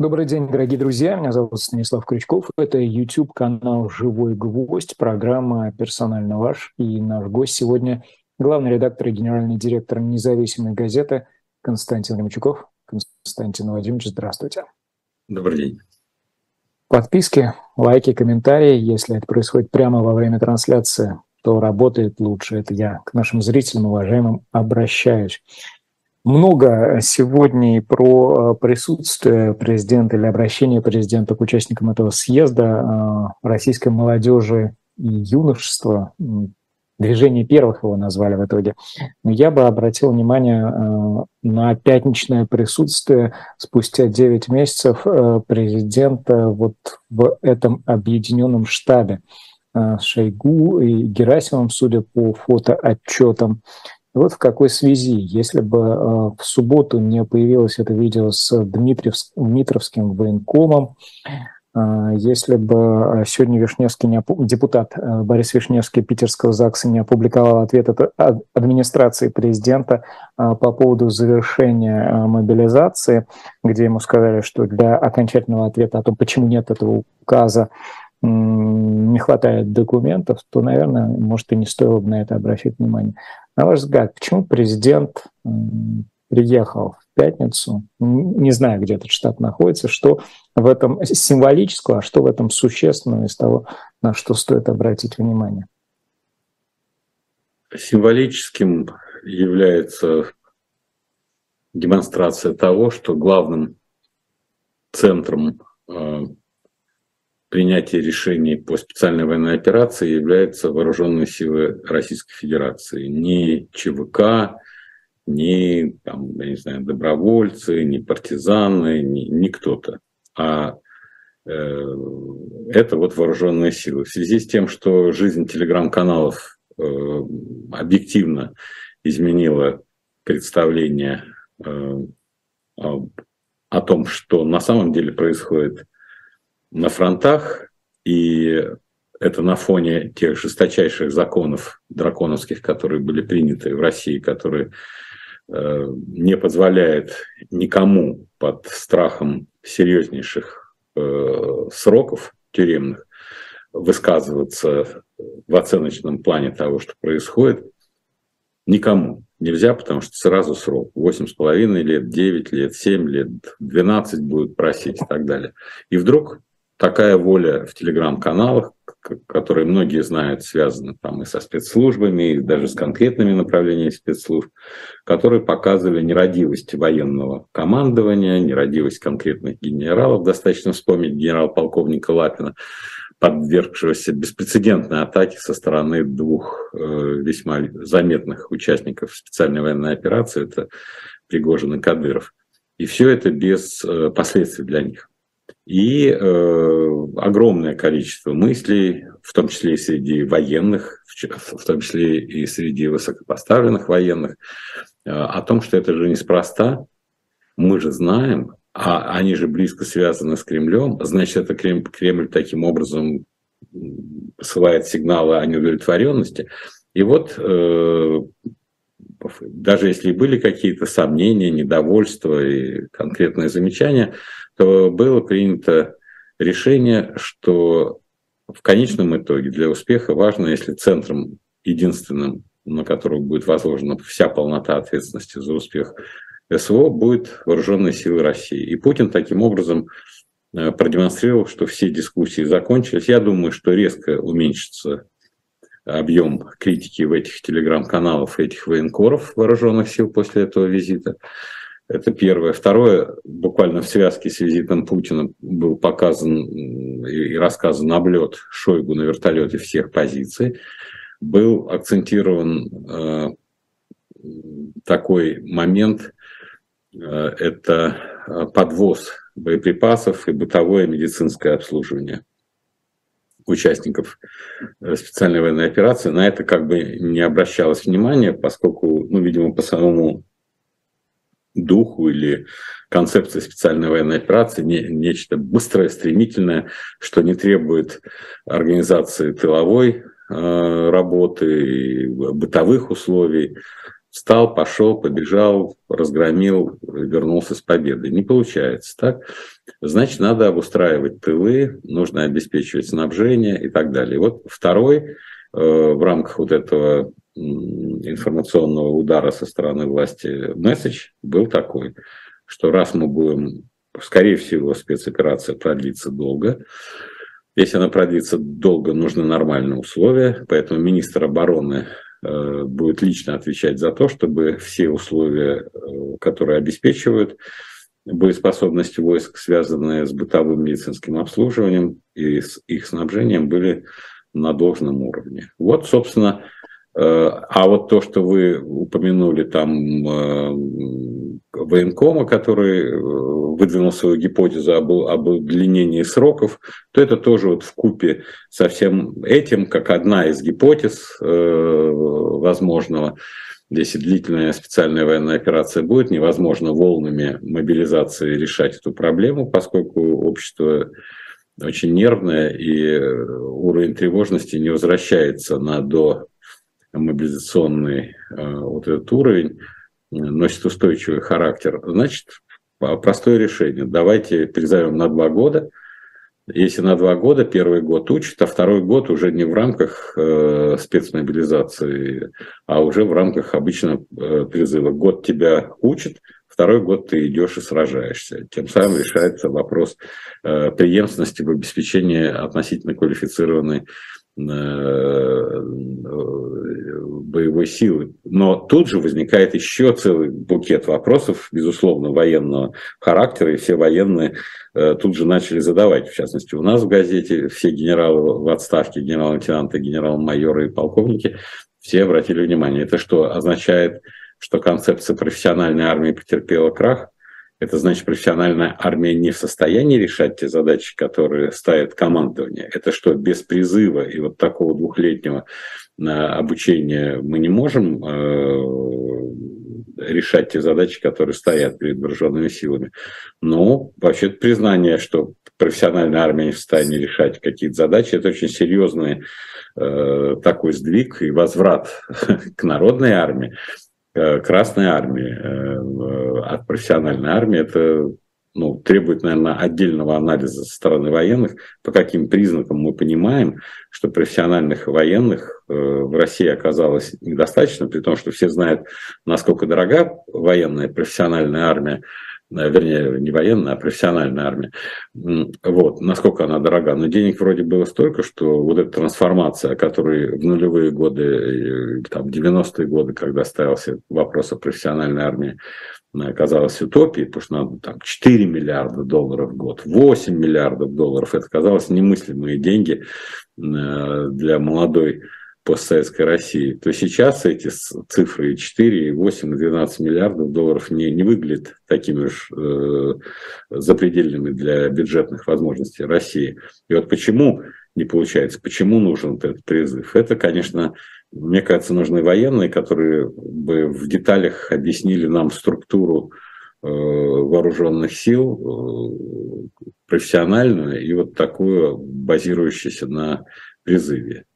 Добрый день, дорогие друзья. Меня зовут Станислав Крючков. Это YouTube-канал «Живой гвоздь», программа «Персонально ваш». И наш гость сегодня – главный редактор и генеральный директор независимой газеты Константин Ремчуков. Константин Владимирович, здравствуйте. Добрый день. Подписки, лайки, комментарии. Если это происходит прямо во время трансляции, то работает лучше. Это я к нашим зрителям, уважаемым, обращаюсь много сегодня про э, присутствие президента или обращение президента к участникам этого съезда э, российской молодежи и юношества. Движение первых его назвали в итоге. Но я бы обратил внимание э, на пятничное присутствие спустя 9 месяцев президента вот в этом объединенном штабе. Шойгу и Герасимом, судя по фотоотчетам. Вот в какой связи, если бы э, в субботу не появилось это видео с Дмитровским военкомом, э, если бы сегодня Вишневский депутат Борис Вишневский Питерского ЗАГСа не опубликовал ответ от администрации президента по поводу завершения мобилизации, где ему сказали, что для окончательного ответа о том, почему нет этого указа, не хватает документов, то, наверное, может, и не стоило бы на это обращать внимание. На ваш взгляд, почему президент приехал в пятницу, не знаю, где этот штат находится, что в этом символического, а что в этом существенного из того, на что стоит обратить внимание? Символическим является демонстрация того, что главным центром принятия решений по специальной военной операции являются вооруженные силы Российской Федерации. Не ЧВК, не, там, я не знаю, добровольцы, не партизаны, не, не кто-то, а э, это вот вооруженные силы. В связи с тем, что жизнь телеграм-каналов э, объективно изменила представление э, о том, что на самом деле происходит на фронтах, и это на фоне тех жесточайших законов драконовских, которые были приняты в России, которые э, не позволяют никому под страхом серьезнейших э, сроков тюремных высказываться в оценочном плане того, что происходит, никому нельзя, потому что сразу срок. 8,5 лет, 9 лет, 7 лет, 12 будут просить и так далее. И вдруг такая воля в телеграм-каналах, которые многие знают, связаны там и со спецслужбами, и даже с конкретными направлениями спецслужб, которые показывали нерадивость военного командования, нерадивость конкретных генералов. Достаточно вспомнить генерал-полковника Лапина, подвергшегося беспрецедентной атаке со стороны двух э, весьма заметных участников специальной военной операции, это Пригожин и Кадыров. И все это без э, последствий для них и э, огромное количество мыслей, в том числе и среди военных, в том числе и среди высокопоставленных военных, э, о том, что это же неспроста. Мы же знаем, а они же близко связаны с Кремлем, значит, это Кремль, Кремль таким образом посылает сигналы о неудовлетворенности. И вот э, даже если были какие-то сомнения, недовольства и конкретные замечания, то было принято решение, что в конечном итоге для успеха важно, если центром единственным, на которого будет возложена вся полнота ответственности за успех СВО, будет вооруженные силы России. И Путин таким образом э, продемонстрировал, что все дискуссии закончились. Я думаю, что резко уменьшится объем критики в этих телеграм-каналах этих военкоров вооруженных сил после этого визита. Это первое. Второе, буквально в связке с визитом Путина был показан и рассказан облет Шойгу на вертолете всех позиций. Был акцентирован э, такой момент, э, это подвоз боеприпасов и бытовое медицинское обслуживание участников э, специальной военной операции. На это как бы не обращалось внимания, поскольку, ну, видимо, по самому духу или концепции специальной военной операции, не, нечто быстрое, стремительное, что не требует организации тыловой э, работы, бытовых условий, встал, пошел, побежал, разгромил, вернулся с победой. Не получается так. Значит, надо обустраивать тылы, нужно обеспечивать снабжение и так далее. вот второй э, в рамках вот этого информационного удара со стороны власти месседж был такой, что раз мы будем, скорее всего, спецоперация продлится долго, если она продлится долго, нужны нормальные условия, поэтому министр обороны э, будет лично отвечать за то, чтобы все условия, э, которые обеспечивают боеспособность войск, связанные с бытовым медицинским обслуживанием и с их снабжением, были на должном уровне. Вот, собственно, а вот то, что вы упомянули там э, военкома, который э, выдвинул свою гипотезу об, об удлинении сроков, то это тоже вот в купе со всем этим, как одна из гипотез возможного. Если длительная специальная военная операция будет, невозможно волнами мобилизации решать эту проблему, поскольку общество очень нервное, и уровень тревожности не возвращается на до мобилизационный э, вот этот уровень носит устойчивый характер, значит, простое решение. Давайте перезовем на два года. Если на два года, первый год учат, а второй год уже не в рамках э, спецмобилизации, а уже в рамках обычного э, призыва. Год тебя учат, второй год ты идешь и сражаешься. Тем самым решается вопрос э, преемственности в обеспечении относительно квалифицированной боевой силы. Но тут же возникает еще целый букет вопросов, безусловно, военного характера, и все военные э, тут же начали задавать. В частности, у нас в газете все генералы в отставке, генерал-лейтенанты, генерал-майоры и полковники, все обратили внимание. Это что означает, что концепция профессиональной армии потерпела крах? Это значит, профессиональная армия не в состоянии решать те задачи, которые ставит командование. Это что, без призыва и вот такого двухлетнего э, обучения мы не можем э, решать те задачи, которые стоят перед вооруженными силами. Но вообще признание, что профессиональная армия не в состоянии решать какие-то задачи, это очень серьезный э, такой сдвиг и возврат к народной армии. Э, Красной армии. Э, от профессиональной армии, это ну, требует, наверное, отдельного анализа со стороны военных, по каким признакам мы понимаем, что профессиональных военных э, в России оказалось недостаточно, при том, что все знают, насколько дорога военная профессиональная армия, вернее, не военная, а профессиональная армия. Вот, насколько она дорога. Но денег вроде было столько, что вот эта трансформация, которой в нулевые годы, там, 90-е годы, когда ставился вопрос о профессиональной армии, казалось утопией, потому что надо там 4 миллиарда долларов в год, 8 миллиардов долларов. Это казалось немыслимые деньги э, для молодой постсоветской России, то сейчас эти цифры 4, 8, 12 миллиардов долларов не, не выглядят такими уж э, запредельными для бюджетных возможностей России. И вот почему не получается, почему нужен этот призыв? Это, конечно, мне кажется, нужны военные, которые бы в деталях объяснили нам структуру э, вооруженных сил, э, профессиональную и вот такую, базирующуюся на призыве.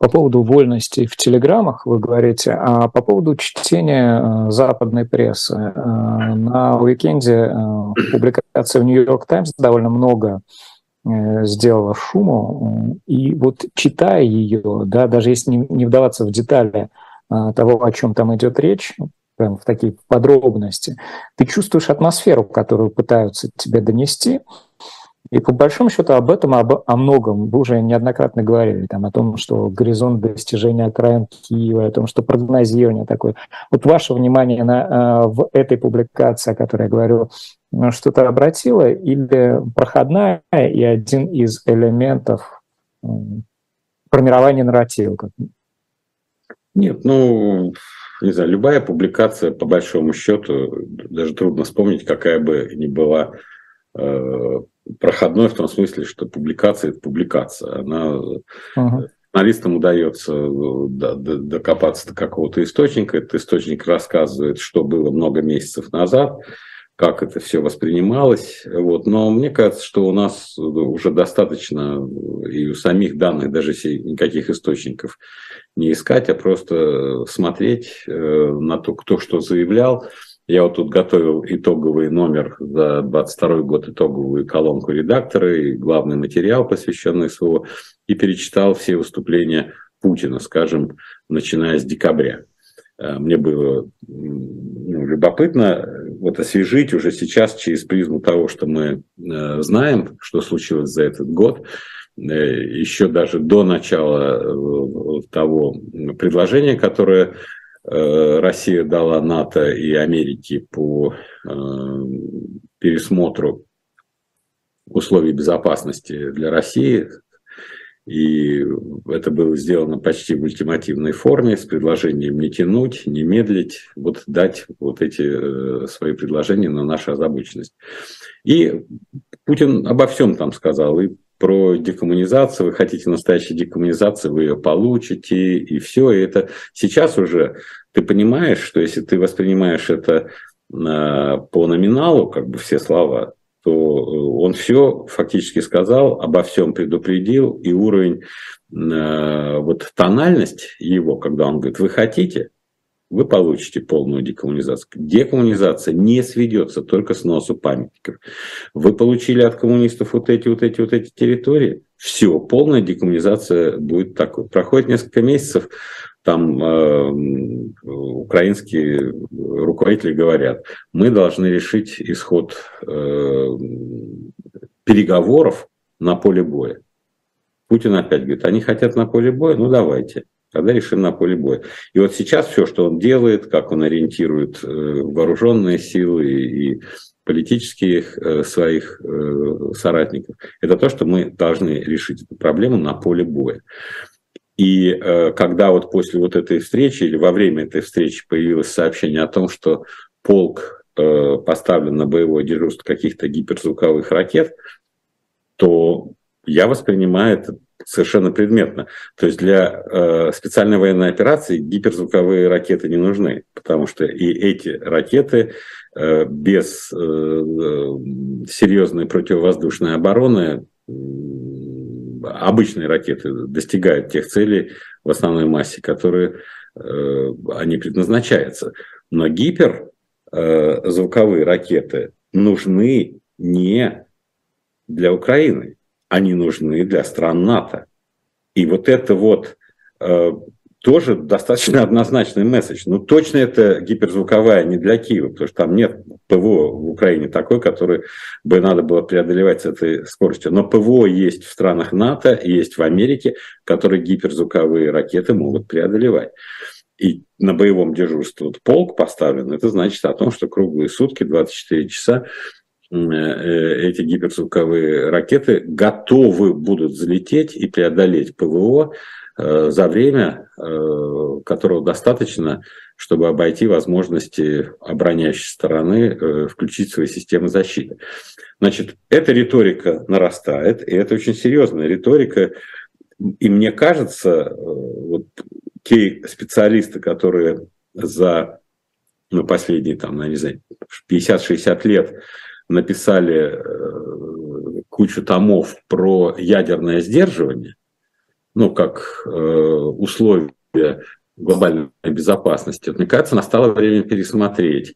По поводу вольности в телеграммах вы говорите, а по поводу чтения э, западной прессы. Э, на уикенде э, публикация в Нью-Йорк Таймс довольно много сделала шуму, и вот читая ее, да, даже если не, вдаваться в детали того, о чем там идет речь, прям в такие подробности, ты чувствуешь атмосферу, которую пытаются тебе донести, и по большому счету об этом, об, о многом вы уже неоднократно говорили, там, о том, что горизонт достижения окраин Киева, о том, что прогнозирование такое. Вот ваше внимание на, э, в этой публикации, о которой я говорю, ну, что-то обратило, или проходная и один из элементов формирования нарратива? Нет, ну, не знаю, любая публикация, по большому счету, даже трудно вспомнить, какая бы ни была э, проходной в том смысле, что публикация – это публикация. Она, uh-huh. Журналистам удается докопаться до какого-то источника. Этот источник рассказывает, что было много месяцев назад, как это все воспринималось. Вот. Но мне кажется, что у нас уже достаточно и у самих данных, даже если никаких источников не искать, а просто смотреть э, на то, кто что заявлял. Я вот тут готовил итоговый номер за 22 год, итоговую колонку редактора и главный материал, посвященный СВО, и перечитал все выступления Путина, скажем, начиная с декабря. Э, мне было ну, любопытно вот освежить уже сейчас через призму того, что мы э, знаем, что случилось за этот год, э, еще даже до начала того предложения, которое Россия дала НАТО и Америке по пересмотру условий безопасности для России и это было сделано почти в ультимативной форме, с предложением не тянуть, не медлить, вот дать вот эти э, свои предложения на нашу озабоченность. И Путин обо всем там сказал, и про декоммунизацию, вы хотите настоящей декоммунизации, вы ее получите, и все. И это сейчас уже ты понимаешь, что если ты воспринимаешь это э, по номиналу, как бы все слова, то э, он все фактически сказал, обо всем предупредил, и уровень, э, вот тональность его, когда он говорит, вы хотите, вы получите полную декоммунизацию. Декоммунизация не сведется только с носу памятников. Вы получили от коммунистов вот эти, вот эти, вот эти территории, все, полная декоммунизация будет такой. Проходит несколько месяцев, там э, украинские руководители говорят, мы должны решить исход э, переговоров на поле боя. Путин опять говорит, они хотят на поле боя, ну давайте, решим на поле боя. И вот сейчас все, что он делает, как он ориентирует э, вооруженные силы и политических э, своих э, соратников, это то, что мы должны решить эту проблему на поле боя. И когда вот после вот этой встречи или во время этой встречи появилось сообщение о том, что полк поставлен на боевое дежурство каких-то гиперзвуковых ракет, то я воспринимаю это совершенно предметно. То есть для э, специальной военной операции гиперзвуковые ракеты не нужны, потому что и эти ракеты э, без э, серьезной противовоздушной обороны обычные ракеты достигают тех целей в основной массе, которые э, они предназначаются. Но гиперзвуковые э, ракеты нужны не для Украины, они нужны для стран НАТО. И вот это вот э, тоже достаточно однозначный месседж. Ну, точно это гиперзвуковая не для Киева, потому что там нет ПВО в Украине такой, который бы надо было преодолевать с этой скоростью. Но ПВО есть в странах НАТО, есть в Америке, которые гиперзвуковые ракеты могут преодолевать. И на боевом дежурстве вот полк поставлен, это значит о том, что круглые сутки, 24 часа эти гиперзвуковые ракеты готовы будут взлететь и преодолеть ПВО Э, за время, э, которого достаточно, чтобы обойти возможности обороняющей стороны э, включить свои системы защиты. Значит, эта риторика нарастает, и это очень серьезная риторика. И мне кажется, вот те специалисты, которые за ну, последние, там, я не знаю, 50-60 лет написали кучу томов про ядерное сдерживание, ну, как э, условия глобальной безопасности. Мне кажется, настало время пересмотреть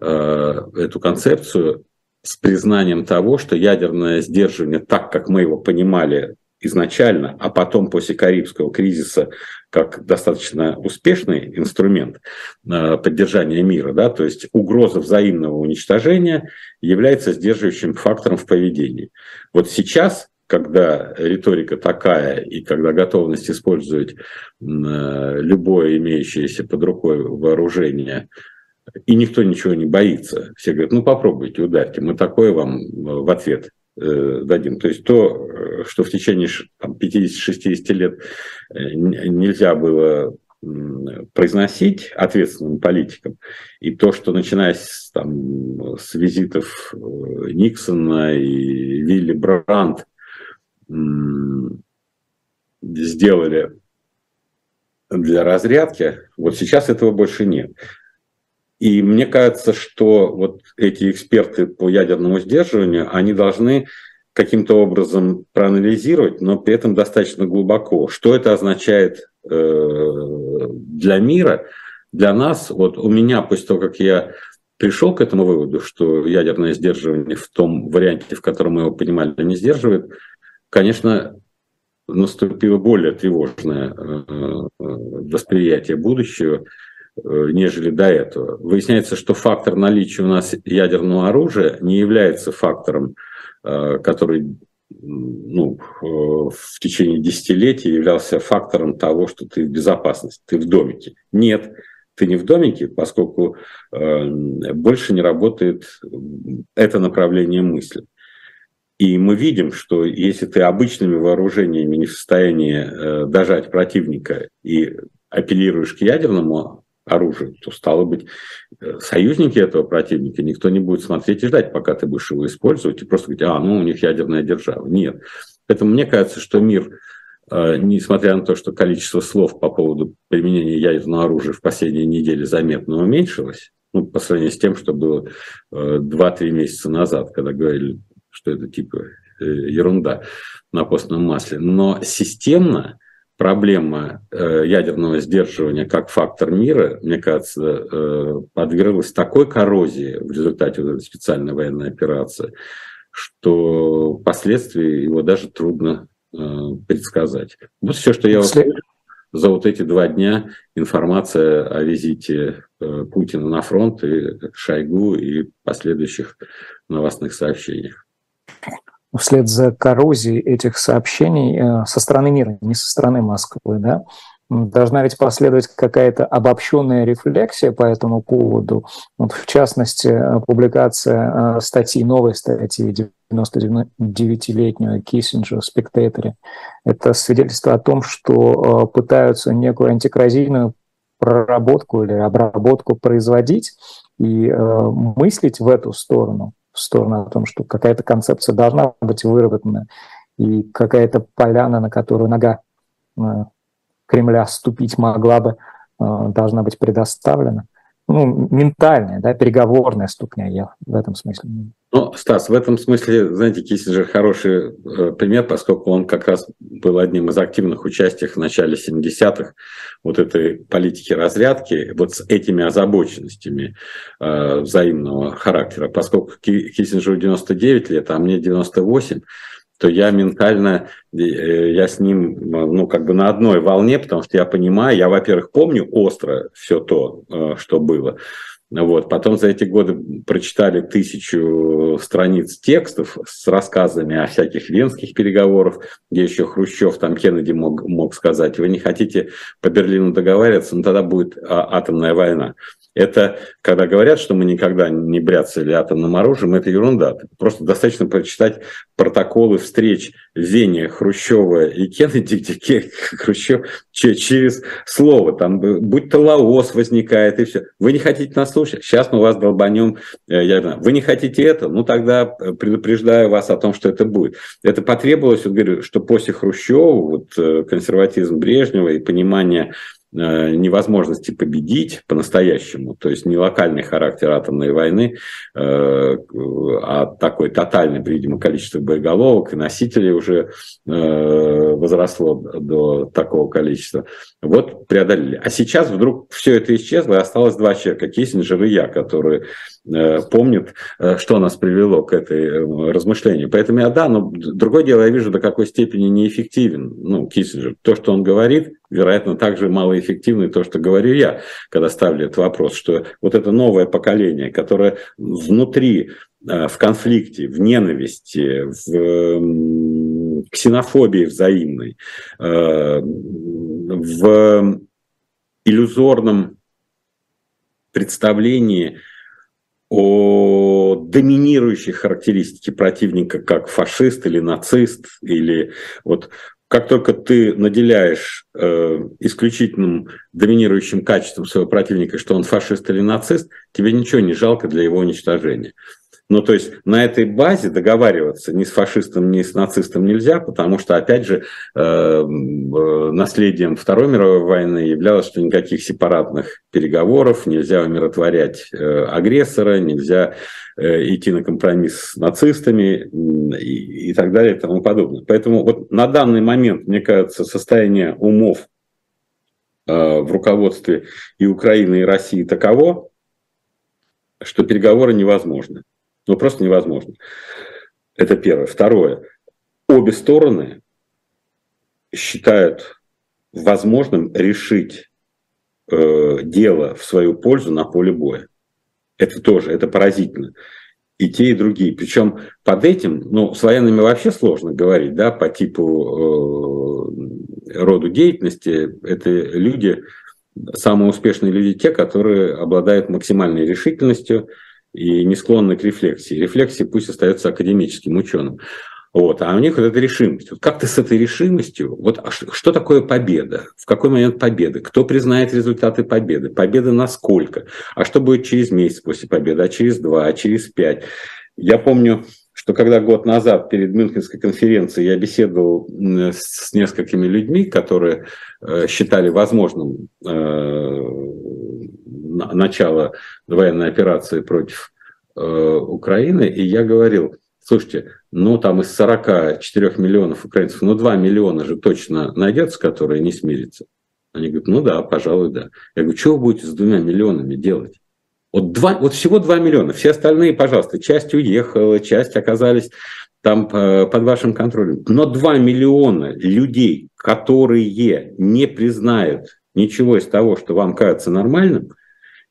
э, эту концепцию с признанием того, что ядерное сдерживание, так как мы его понимали изначально, а потом после Карибского кризиса как достаточно успешный инструмент э, поддержания мира, да, то есть угроза взаимного уничтожения является сдерживающим фактором в поведении. Вот сейчас когда риторика такая и когда готовность использовать э, любое имеющееся под рукой вооружение, и никто ничего не боится. Все говорят, ну попробуйте, ударьте, мы такое вам э, в ответ дадим. То есть то, что в течение 50-60 лет нельзя было произносить ответственным политикам, и то, что начиная с, там, с визитов Никсона и Вилли Брандт сделали для разрядки, вот сейчас этого больше нет. И мне кажется, что вот эти эксперты по ядерному сдерживанию, они должны каким-то образом проанализировать, но при этом достаточно глубоко. Что это означает э, для мира, для нас? Вот у меня, после того, как я пришел к этому выводу, что ядерное сдерживание в том варианте, в котором мы его понимали, не сдерживает, конечно, наступило более тревожное э, восприятие будущего, э, нежели до этого. Выясняется, что фактор наличия у нас ядерного оружия не является фактором, э, который ну, в течение десятилетий являлся фактором того, что ты в безопасности, ты в домике. Нет, ты не в домике, поскольку больше не работает это направление мысли. И мы видим, что если ты обычными вооружениями не в состоянии э, дожать противника и апеллируешь к ядерному оружию, то, стало быть, э, союзники этого противника, никто не будет смотреть и ждать, пока ты будешь его использовать, и просто говорить, а, ну, у них ядерная держава. Нет. Поэтому мне кажется, что мир, э, несмотря на то, что количество слов по поводу применения ядерного оружия в последние недели заметно уменьшилось, ну, по сравнению с тем, что было 2-3 месяца назад, когда говорили что это типа э, ерунда на постном масле. Но системно проблема э, ядерного сдерживания как фактор мира, мне кажется, э, подверглась такой коррозии в результате вот этой специальной военной операции, что последствия его даже трудно предсказать. Вот все, что я услышал за вот эти два дня информация о визите Путина на фронт и Шойгу и последующих новостных сообщениях вслед за коррозией этих сообщений э, со стороны мира, не со стороны Москвы, да, должна ведь последовать какая-то обобщенная рефлексия по этому поводу. Вот в частности, э, публикация э, статьи, новой статьи 99-летнего Киссинджера в «Спектаторе». Это свидетельство о том, что пытаются некую антикразийную проработку или обработку производить и мыслить в эту сторону – в сторону о том, что какая-то концепция должна быть выработана, и какая-то поляна, на которую нога э, Кремля ступить могла бы, э, должна быть предоставлена ну, ментальная, да, переговорная ступня, я в этом смысле. Ну, Стас, в этом смысле, знаете, Киссинджер хороший э, пример, поскольку он как раз был одним из активных участников в начале 70-х вот этой политики разрядки, вот с этими озабоченностями э, взаимного характера. Поскольку Киссинджеру 99 лет, а мне 98, то я ментально, э, я с ним, ну, как бы на одной волне, потому что я понимаю, я, во-первых, помню остро все то, э, что было, вот. Потом за эти годы прочитали тысячу страниц текстов с рассказами о всяких венских переговорах, где еще Хрущев, там Кеннеди мог, мог сказать, вы не хотите по Берлину договариваться, ну тогда будет а, атомная война. Это, когда говорят, что мы никогда не бряцали атомным оружием, это ерунда. Просто достаточно прочитать протоколы встреч в Вене Хрущева и Кеннеди, где Хрущев через слово, там, будь то Лаос возникает и все. Вы не хотите нас слушать? Сейчас мы вас долбанем. Э, я знаю. Вы не хотите это? Ну, тогда предупреждаю вас о том, что это будет. Это потребовалось, вот говорю, что после Хрущева, вот э, консерватизм Брежнева и понимание Э, невозможности победить по-настоящему, то есть не локальный характер атомной войны, э, а такой тотальный, видимо, количество боеголовок и носителей уже э, возросло до такого количества. Вот преодолели. А сейчас вдруг все это исчезло, и осталось два человека, Киссинджер и я, которые помнят, что нас привело к этой размышлению. Поэтому я, да, но другое дело, я вижу, до какой степени неэффективен ну, Киссинджер. То, что он говорит, вероятно, также малоэффективно то, что говорю я, когда ставлю этот вопрос, что вот это новое поколение, которое внутри э, в конфликте, в ненависти, в ксенофобии взаимной, э, в иллюзорном представлении о доминирующей характеристике противника как фашист или нацист, или вот как только ты наделяешь э, исключительным доминирующим качеством своего противника, что он фашист или нацист, тебе ничего не жалко для его уничтожения. Ну, то есть на этой базе договариваться ни с фашистом, ни с нацистом нельзя, потому что, опять же, э, э, наследием Второй мировой войны являлось, что никаких сепаратных переговоров, нельзя умиротворять э, агрессора, нельзя идти на компромисс с нацистами и так далее и тому подобное. Поэтому вот на данный момент, мне кажется, состояние умов в руководстве и Украины, и России таково, что переговоры невозможны. Ну, просто невозможно. Это первое. Второе. Обе стороны считают возможным решить э, дело в свою пользу на поле боя. Это тоже, это поразительно. И те, и другие. Причем под этим, ну, с военными вообще сложно говорить, да, по типу э, роду деятельности. Это люди, самые успешные люди те, которые обладают максимальной решительностью, и не склонны к рефлексии. Рефлексия пусть остается академическим ученым. Вот, а у них вот эта решимость. Вот как ты с этой решимостью, вот а что, такое победа? В какой момент победы? Кто признает результаты победы? Победа на сколько? А что будет через месяц после победы? А через два? А через пять? Я помню, что когда год назад перед Мюнхенской конференцией я беседовал с несколькими людьми, которые э, считали возможным э, начала военной операции против э, Украины, и я говорил, слушайте, ну там из 44 миллионов украинцев, ну 2 миллиона же точно найдется, которые не смирятся. Они говорят, ну да, пожалуй, да. Я говорю, что вы будете с двумя миллионами делать? Вот, два, вот всего 2 миллиона, все остальные, пожалуйста, часть уехала, часть оказались там э, под вашим контролем. Но 2 миллиона людей, которые не признают ничего из того, что вам кажется нормальным –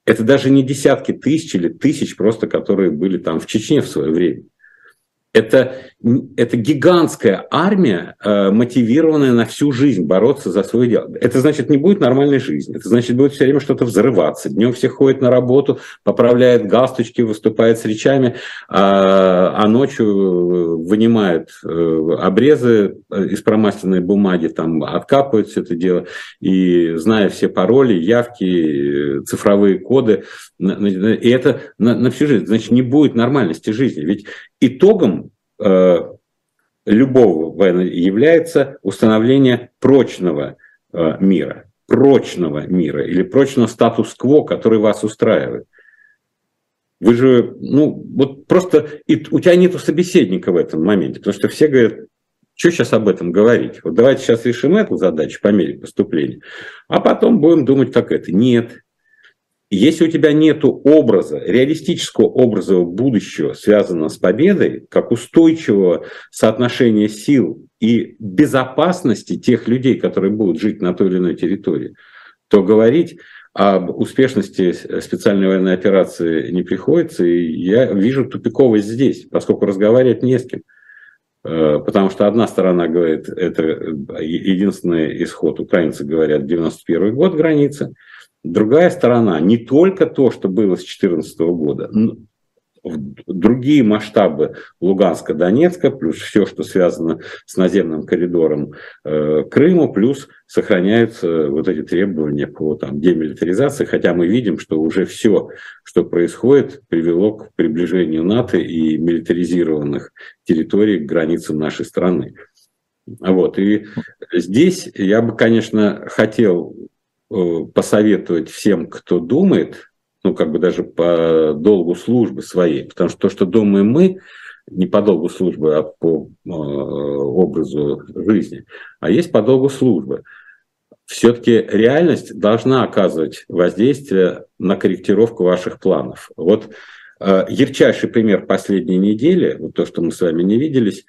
это даже не десятки тысяч или тысяч просто, которые были там в Чечне в свое время. Это, это гигантская армия, э, мотивированная на всю жизнь бороться за свое дело. Это значит, не будет нормальной жизни. Это значит, будет все время что-то взрываться. Днем все ходят на работу, поправляют галстучки, выступают с речами, а, а ночью вынимают э, обрезы из промасленной бумаги, там откапывают все это дело. И зная все пароли, явки, цифровые коды, и это на, на всю жизнь. Значит, не будет нормальности жизни. Ведь итогом э, любого войны является установление прочного э, мира, прочного мира или прочного статус-кво, который вас устраивает. Вы же, ну, вот просто и у тебя нету собеседника в этом моменте, потому что все говорят, что сейчас об этом говорить? Вот давайте сейчас решим эту задачу по мере поступления, а потом будем думать, как это. Нет, если у тебя нет образа, реалистического образа будущего, связанного с победой, как устойчивого соотношения сил и безопасности тех людей, которые будут жить на той или иной территории, то говорить об успешности специальной военной операции не приходится, и я вижу тупиковость здесь, поскольку разговаривать не с кем. Э, потому что одна сторона говорит, это единственный исход, украинцы говорят, 91 год границы, Другая сторона, не только то, что было с 2014 года, другие масштабы Луганска, Донецка, плюс все, что связано с наземным коридором э, Крыма, плюс сохраняются вот эти требования по там, демилитаризации, хотя мы видим, что уже все, что происходит, привело к приближению НАТО и милитаризированных территорий к границам нашей страны. Вот. И здесь я бы, конечно, хотел посоветовать всем, кто думает, ну, как бы даже по долгу службы своей, потому что то, что думаем мы, не по долгу службы, а по э, образу жизни, а есть по долгу службы. Все-таки реальность должна оказывать воздействие на корректировку ваших планов. Вот э, ярчайший пример последней недели, вот то, что мы с вами не виделись,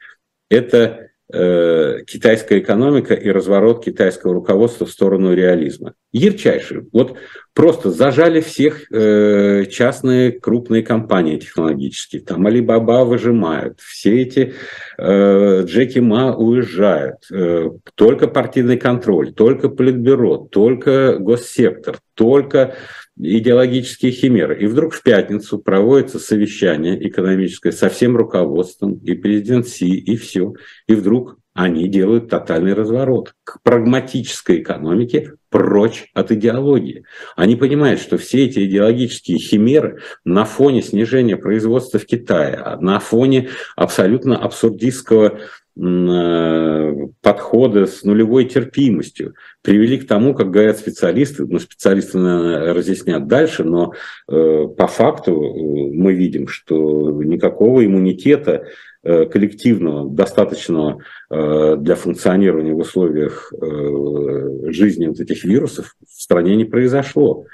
это Э, китайская экономика и разворот китайского руководства в сторону реализма. Ярчайший. Вот просто зажали всех э, частные крупные компании технологические. Там Алибаба выжимают, все эти э, Джеки Ма уезжают. Э, только партийный контроль, только политбюро, только госсектор, только идеологические химеры. И вдруг в пятницу проводится совещание экономическое со всем руководством, и президент Си, и все. И вдруг они делают тотальный разворот к прагматической экономике, прочь от идеологии. Они понимают, что все эти идеологические химеры на фоне снижения производства в Китае, на фоне абсолютно абсурдистского Э, подхода с нулевой терпимостью. Привели к тому, как говорят специалисты, ну, специалисты наверное, разъяснят дальше, но э, по факту э, мы видим, что никакого иммунитета э, коллективного, достаточного э, для функционирования в условиях э, жизни вот этих вирусов в стране не произошло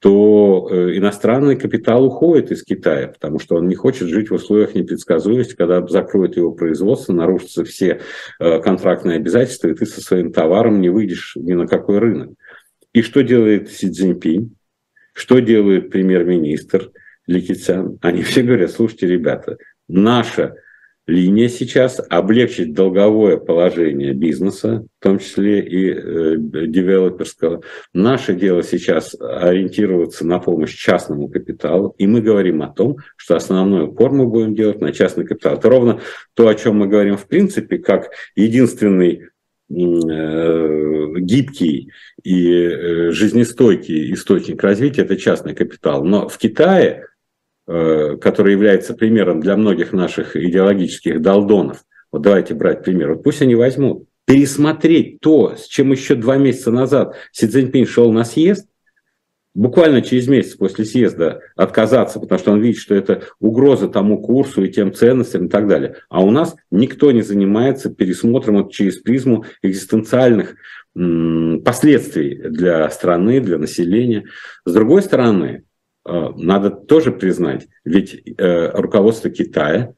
то э, иностранный капитал уходит из Китая, потому что он не хочет жить в условиях непредсказуемости, когда закроют его производство, нарушатся все э, контрактные обязательства, и ты со своим товаром не выйдешь ни на какой рынок. И что делает Си Цзиньпинь? Что делает премьер-министр Ли Кицян? Они все говорят, слушайте, ребята, наша линия сейчас облегчить долговое положение бизнеса, в том числе и э, девелоперского. Наше дело сейчас ориентироваться на помощь частному капиталу, и мы говорим о том, что основной упор мы будем делать на частный капитал. Это ровно то, о чем мы говорим в принципе, как единственный э, гибкий и э, жизнестойкий источник развития – это частный капитал. Но в Китае который является примером для многих наших идеологических долдонов, вот давайте брать пример, вот пусть они возьмут, пересмотреть то, с чем еще два месяца назад Си Цзиньпинь шел на съезд, буквально через месяц после съезда отказаться, потому что он видит, что это угроза тому курсу и тем ценностям и так далее. А у нас никто не занимается пересмотром вот через призму экзистенциальных последствий для страны, для населения. С другой стороны, Э, надо тоже признать, ведь э, руководство Китая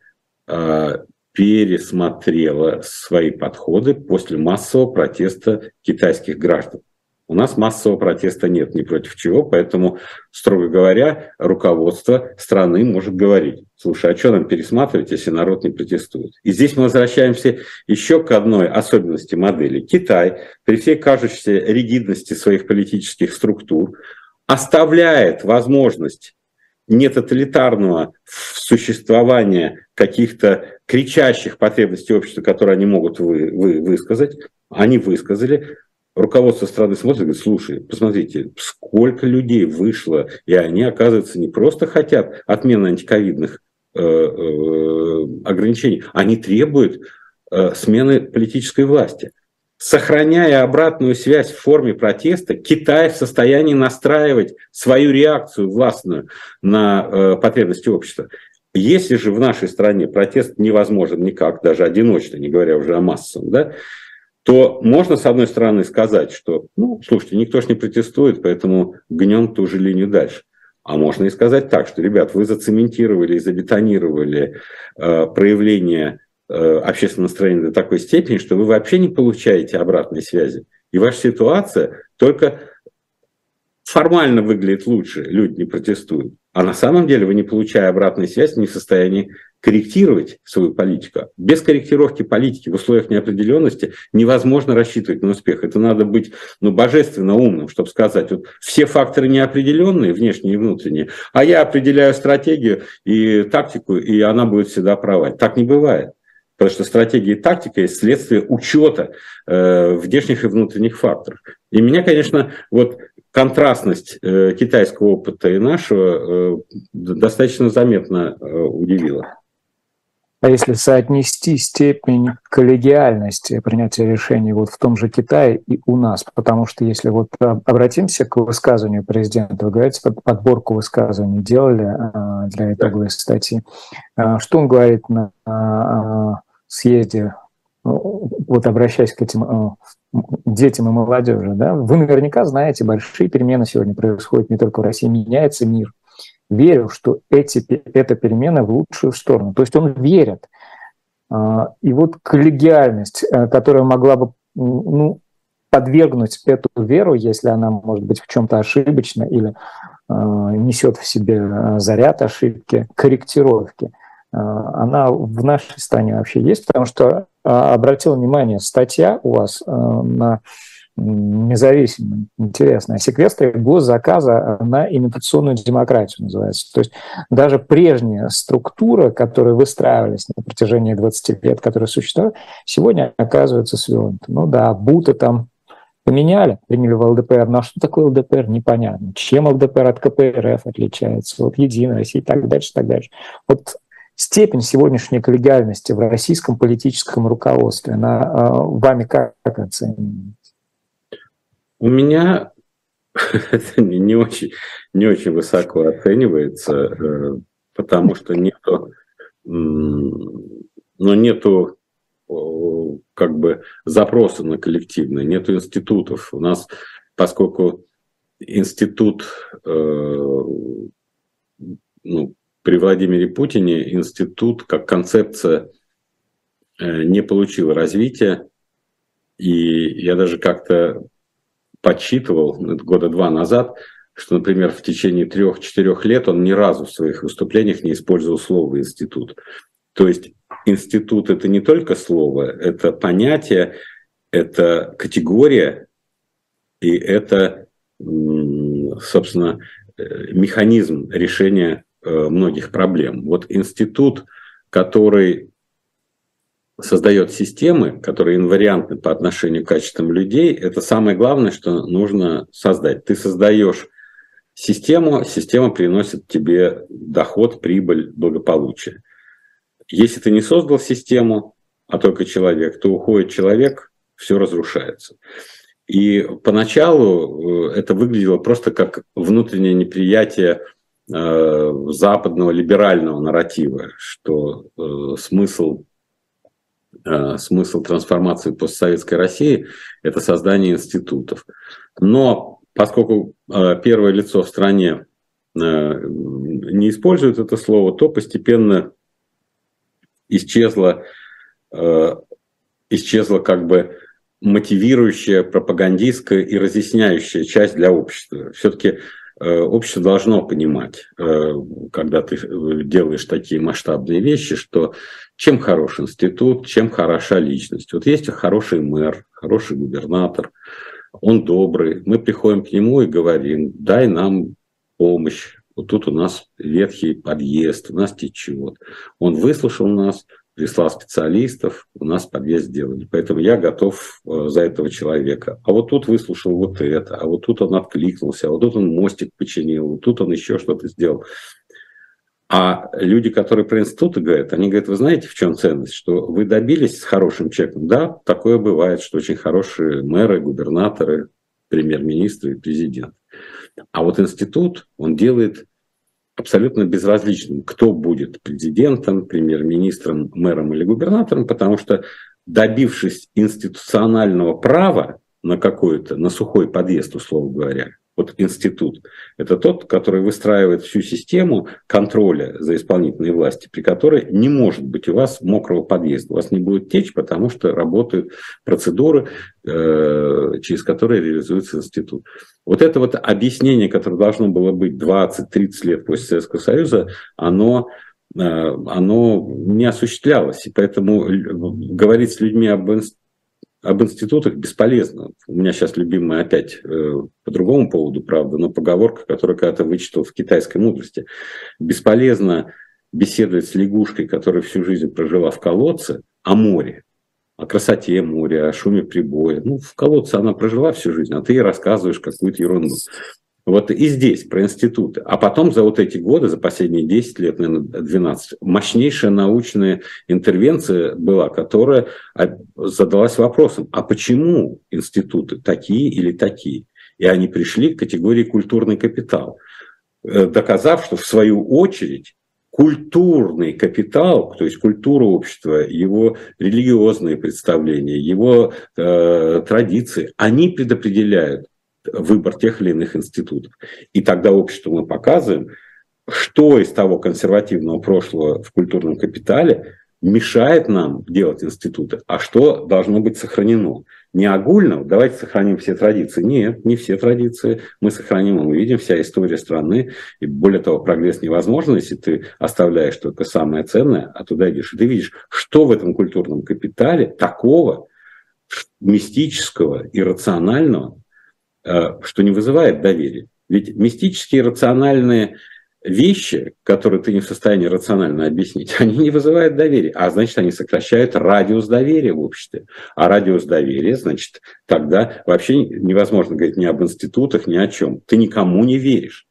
э, пересмотрело свои подходы после массового протеста китайских граждан. У нас массового протеста нет ни против чего, поэтому, строго говоря, руководство страны может говорить, слушай, а что нам пересматривать, если народ не протестует? И здесь мы возвращаемся еще к одной особенности модели. Китай при всей кажущейся ригидности своих политических структур оставляет возможность не тоталитарного существования каких-то кричащих потребностей общества, которые они могут вы, вы, высказать, они высказали, руководство страны смотрит и говорит, слушай, посмотрите, сколько людей вышло, и они, оказывается, не просто хотят отмены антиковидных э, э, ограничений, они требуют э, смены политической власти сохраняя обратную связь в форме протеста, Китай в состоянии настраивать свою реакцию властную на э, потребности общества. Если же в нашей стране протест невозможен никак, даже одиночно, не говоря уже о массовом, да, то можно, с одной стороны, сказать, что, ну, слушайте, никто же не протестует, поэтому гнем ту же линию дальше. А можно и сказать так, что, ребят, вы зацементировали и забетонировали э, проявление общественное настроение до такой степени, что вы вообще не получаете обратной связи. И ваша ситуация только формально выглядит лучше, люди не протестуют. А на самом деле вы, не получая обратной связи, не в состоянии корректировать свою политику. Без корректировки политики в условиях неопределенности невозможно рассчитывать на успех. Это надо быть ну, божественно умным, чтобы сказать, вот все факторы неопределенные, внешние и внутренние, а я определяю стратегию и тактику, и она будет всегда права. Так не бывает. Потому что стратегия и тактика есть следствие учета э, внешних и внутренних факторов. И меня, конечно, вот контрастность э, китайского опыта и нашего э, достаточно заметно э, удивила. А если соотнести степень коллегиальности принятия решений вот в том же Китае и у нас, потому что если вот обратимся к высказыванию президента, вы говорите, подборку высказываний делали а, для итоговой статьи, а, что он говорит на а, съезде, ну, вот обращаясь к этим детям и молодежи, да, вы наверняка знаете, большие перемены сегодня происходят не только в России, меняется мир, верю, что эти, эта перемена в лучшую сторону. То есть он верит. А, и вот коллегиальность, э, которая могла бы ну, подвергнуть эту веру, если она может быть в чем-то ошибочна или а, несет в себе э, заряд ошибки, корректировки, она в нашей стране вообще есть, потому что обратил внимание, статья у вас э, на независимый, интересный. Секвестрия госзаказа на имитационную демократию называется. То есть даже прежняя структура, которые выстраивались на протяжении 20 лет, которые существовали, сегодня оказывается свернута. Ну да, Бута там поменяли, приняли в ЛДПР. Ну а что такое ЛДПР, непонятно. Чем ЛДПР от КПРФ отличается? Вот Единая Россия и так дальше, так дальше. Вот степень сегодняшней коллегиальности в российском политическом руководстве, она э, вами как, оценивается? У меня это не очень, не очень высоко оценивается, э, потому что нету, ну, нету как бы запроса на коллективное, нету институтов. У нас, поскольку институт э, ну, при Владимире Путине институт как концепция э, не получил развития. И я даже как-то подсчитывал года два назад, что, например, в течение трех-четырех лет он ни разу в своих выступлениях не использовал слово «институт». То есть институт – это не только слово, это понятие, это категория, и это, собственно, э, механизм решения многих проблем. Вот институт, который создает системы, которые инвариантны по отношению к качествам людей, это самое главное, что нужно создать. Ты создаешь систему, система приносит тебе доход, прибыль, благополучие. Если ты не создал систему, а только человек, то уходит человек, все разрушается. И поначалу э, это выглядело просто как внутреннее неприятие Э, западного либерального нарратива, что э, смысл, э, смысл трансформации постсоветской России – это создание институтов. Но поскольку первое лицо в стране не использует это слово, то постепенно исчезла, исчезла как бы мотивирующая, пропагандистская и разъясняющая часть для общества. Все-таки Э, общество должно понимать, э, когда ты делаешь такие масштабные вещи, что чем хорош институт, чем хороша личность. Вот есть хороший мэр, хороший губернатор, он добрый, мы приходим к нему и говорим, дай нам помощь, вот тут у нас ветхий подъезд, у нас течет. Он выслушал нас, прислал специалистов, у нас подъезд сделали. Поэтому я готов э, за этого человека. А вот тут выслушал вот это, а вот тут он откликнулся, а вот тут он мостик починил, вот тут он еще что-то сделал. А люди, которые про институты говорят, они говорят, вы знаете, в чем ценность? Что вы добились с хорошим человеком. Да, такое бывает, что очень хорошие мэры, губернаторы, премьер-министры и президент. А вот институт, он делает абсолютно безразличным, кто будет президентом, премьер-министром, мэром или губернатором, потому что добившись институционального права на какой-то, на сухой подъезд, условно говоря, вот институт, это тот, который выстраивает всю систему контроля за исполнительной властью, при которой не может быть у вас мокрого подъезда. У вас не будет течь, потому что работают процедуры, э, через которые реализуется институт. Вот это вот объяснение, которое должно было быть 20-30 лет после Советского Союза, оно э, оно не осуществлялось. И поэтому говорить с людьми об об институтах бесполезно. У меня сейчас любимая опять э, по другому поводу, правда, но поговорка, которую когда-то вычитал в китайской мудрости. Бесполезно беседовать с лягушкой, которая всю жизнь прожила в колодце, о море, о красоте моря, о шуме прибоя. Ну, в колодце она прожила всю жизнь, а ты ей рассказываешь какую-то ерунду. Вот и здесь про институты. А потом за вот эти годы, за последние 10 лет, наверное, 12, мощнейшая научная интервенция была, которая задалась вопросом, а почему институты такие или такие? И они пришли к категории культурный капитал, э, доказав, что в свою очередь культурный капитал, то есть культура общества, его религиозные представления, его э, традиции, они предопределяют выбор тех или иных институтов. И тогда обществу мы показываем, что из того консервативного прошлого в культурном капитале мешает нам делать институты, а что должно быть сохранено. Не огульно, давайте сохраним все традиции. Нет, не все традиции мы сохраним. Мы видим вся история страны. И более того, прогресс невозможен, если ты оставляешь только самое ценное, а туда идешь. И ты видишь, что в этом культурном капитале такого мистического, иррационального, что не вызывает доверия. Ведь мистические, рациональные вещи, которые ты не в состоянии рационально объяснить, они не вызывают доверия, а значит, они сокращают радиус доверия в обществе. А радиус доверия, значит, тогда вообще невозможно говорить ни об институтах, ни о чем. Ты никому не веришь.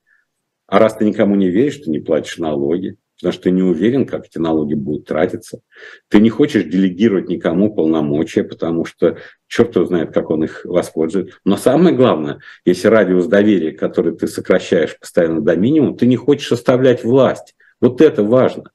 А раз ты никому не веришь, ты не платишь налоги, потому что ты не уверен, как эти налоги будут тратиться. Ты не хочешь делегировать никому полномочия, потому что черт его знает, как он их воспользует. Но самое главное, если радиус доверия, который ты сокращаешь постоянно до минимума, ты не хочешь оставлять власть. Вот это важно.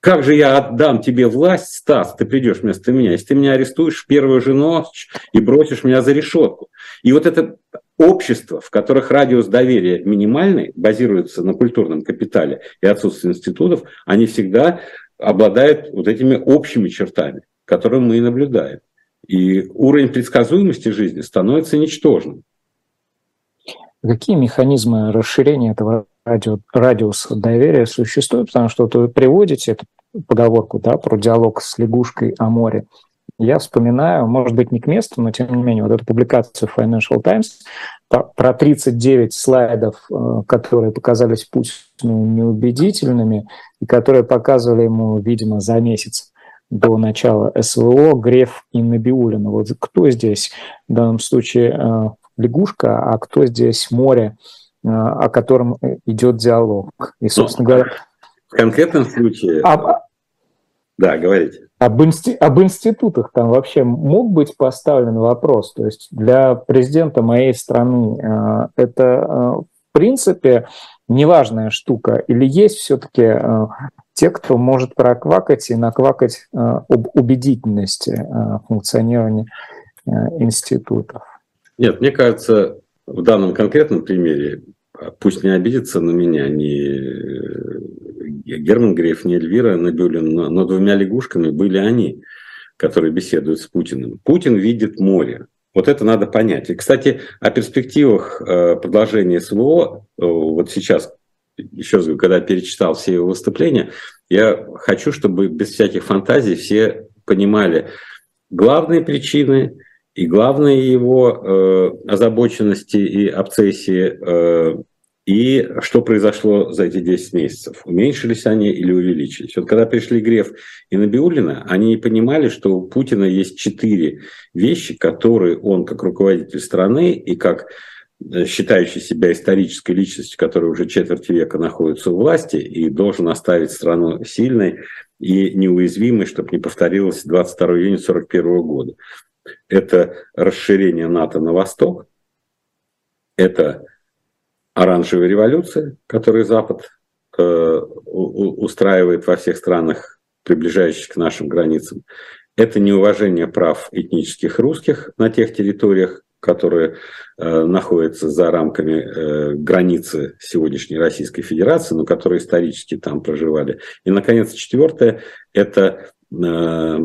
Как же я отдам тебе власть, Стас, ты придешь вместо меня, если ты меня арестуешь в первую же ночь и бросишь меня за решетку. И вот это общества, в которых радиус доверия минимальный, базируется на культурном капитале и отсутствии институтов, они всегда обладают вот этими общими чертами, которые мы и наблюдаем. И уровень предсказуемости жизни становится ничтожным. Какие механизмы расширения этого радио, радиуса доверия существуют? Потому что вот вы приводите эту поговорку да, про диалог с лягушкой о море я вспоминаю, может быть, не к месту, но тем не менее, вот эту публикацию Financial Times про 39 слайдов, э, которые показались Путину неубедительными и которые показывали ему, видимо, за месяц до начала СВО Греф и Набиулина. Вот кто здесь в данном случае э, лягушка, а кто здесь море, э, о котором идет диалог. И, ну, собственно говоря... В конкретном случае... А, да, говорите. Об, инсти... об институтах там вообще мог быть поставлен вопрос. То есть для президента моей страны э, это в принципе неважная штука. Или есть все-таки те, кто может проквакать и наквакать э, об убедительности э, функционирования э, институтов? Нет, мне кажется, в данном конкретном примере, пусть не обидится на меня, не Герман Греф, не Эльвира Набиулин, но, но двумя лягушками были они, которые беседуют с Путиным. Путин видит море. Вот это надо понять. И, кстати, о перспективах продолжения СВО, вот сейчас, еще раз говорю, когда перечитал все его выступления, я хочу, чтобы без всяких фантазий все понимали главные причины и главные его э, озабоченности и обсессии э, и что произошло за эти 10 месяцев? Уменьшились они или увеличились? Вот когда пришли Греф и Набиулина, они понимали, что у Путина есть четыре вещи, которые он, как руководитель страны и как считающий себя исторической личностью, которая уже четверть века находится у власти и должен оставить страну сильной и неуязвимой, чтобы не повторилось 22 июня 1941 года. Это расширение НАТО на восток, это оранжевая революция, которую Запад э, устраивает во всех странах, приближающихся к нашим границам. Это неуважение прав этнических русских на тех территориях, которые э, находятся за рамками э, границы сегодняшней Российской Федерации, но которые исторически там проживали. И, наконец, четвертое – это э,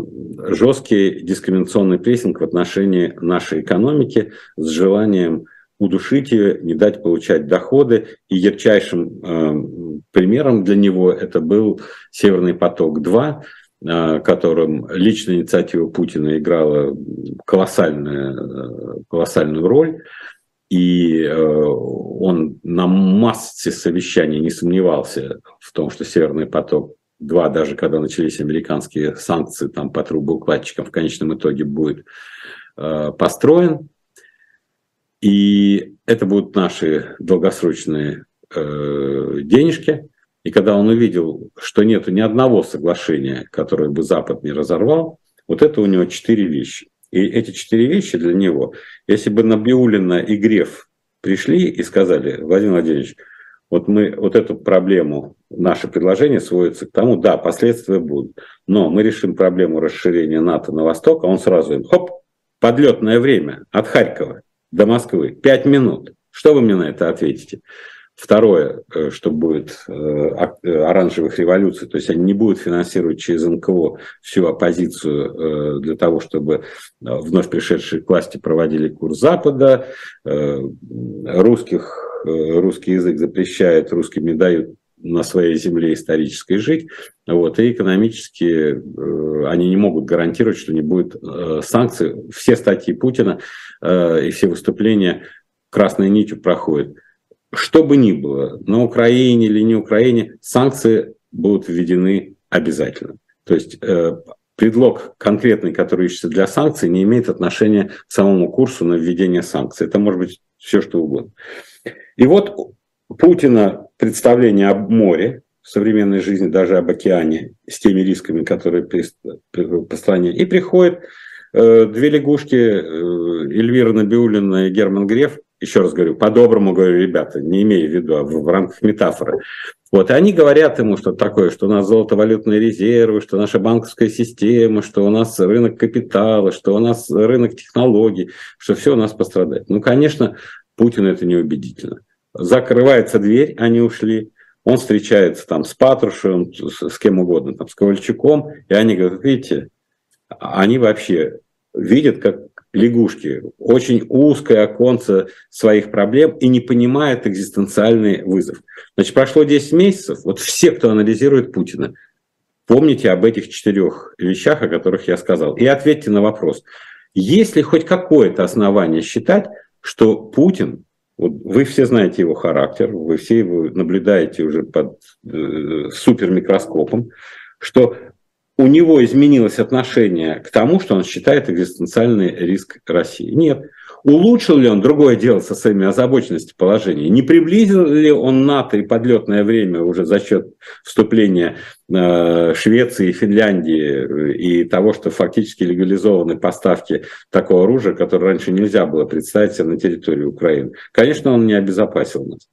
жесткий дискриминационный прессинг в отношении нашей экономики с желанием удушить ее, не дать получать доходы. И ярчайшим э, примером для него это был «Северный поток-2», э, которым личная инициатива Путина играла колоссальную, колоссальную роль. И э, он на массе совещаний не сомневался в том, что «Северный поток два, даже когда начались американские санкции там, по трубоукладчикам, в конечном итоге будет э, построен. И это будут наши долгосрочные э, денежки. И когда он увидел, что нет ни одного соглашения, которое бы Запад не разорвал, вот это у него четыре вещи. И эти четыре вещи для него, если бы Набиулина и Греф пришли и сказали, Владимир Владимирович, вот мы вот эту проблему, наше предложение сводится к тому, да, последствия будут, но мы решим проблему расширения НАТО на восток, а он сразу им, хоп, подлетное время от Харькова до Москвы. Пять минут. Что вы мне на это ответите? Второе, э, что будет э, э, оранжевых революций, то есть они не будут финансировать через НКО всю оппозицию для того, чтобы вновь пришедшие к власти проводили курс Запада, русских, русский язык запрещает, русским не дают на своей земле исторической жить, вот, и экономически э, они не могут гарантировать, что не будет э, санкций. Все статьи Путина э, и все выступления красной нитью проходят. Что бы ни было, на Украине или не Украине, санкции будут введены обязательно. То есть э, предлог конкретный, который ищется для санкций, не имеет отношения к самому курсу на введение санкций. Это может быть все, что угодно. И вот Путина представление об море в современной жизни, даже об океане, с теми рисками, которые по стране, и приходит э, две лягушки, э, Эльвира Набиулина и Герман Греф, еще раз говорю, по-доброму говорю, ребята, не имея в виду, а в, в рамках метафоры. Вот, и они говорят ему что такое, что у нас золотовалютные резервы, что наша банковская система, что у нас рынок капитала, что у нас рынок технологий, что все у нас пострадает. Ну, конечно, Путину это неубедительно. Закрывается дверь, они ушли, он встречается там с Патрушевым, с, с кем угодно, там, с Ковальчуком, и они говорят, видите, они вообще видят, как лягушки, очень узкое оконце своих проблем и не понимают экзистенциальный вызов. Значит, прошло 10 месяцев, вот все, кто анализирует Путина, помните об этих четырех вещах, о которых я сказал, и ответьте на вопрос. Есть ли хоть какое-то основание считать, что Путин, вот вы все знаете его характер, вы все его наблюдаете уже под э, супермикроскопом, что у него изменилось отношение к тому, что он считает экзистенциальный риск России. Нет. Улучшил ли он другое дело со своими озабоченностью положения? Не приблизил ли он НАТО и подлетное время уже за счет вступления э, Швеции и Финляндии э, и того, что фактически легализованы поставки такого оружия, которое раньше нельзя было представить себе на территории Украины? Конечно, он не обезопасил нас.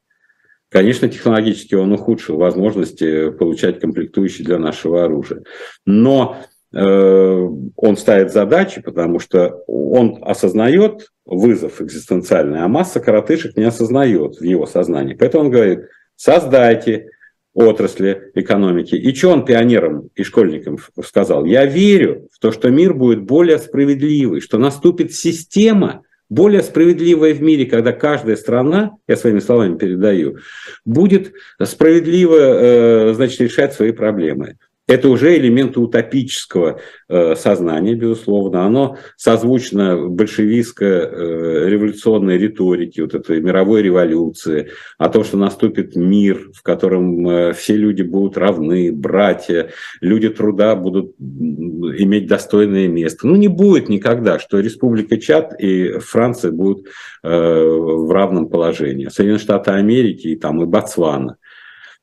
Конечно, технологически он ухудшил возможности получать комплектующие для нашего оружия. Но э, он ставит задачи, потому что он осознает вызов экзистенциальный, а масса коротышек не осознает в его сознании. Поэтому он говорит, создайте отрасли экономики. И что он пионерам и школьникам сказал? Я верю в то, что мир будет более справедливый, что наступит система, более справедливое в мире, когда каждая страна, я своими словами передаю, будет справедливо э, значит, решать свои проблемы. Это уже элементы утопического э, сознания, безусловно. Оно созвучно большевистско-революционной э, риторике, вот этой мировой революции, о том, что наступит мир, в котором э, все люди будут равны, братья, люди труда будут иметь достойное место. Ну, не будет никогда, что Республика Чад и Франция будут в равном положении. Соединенные Штаты Америки и, там, и Ботсвана.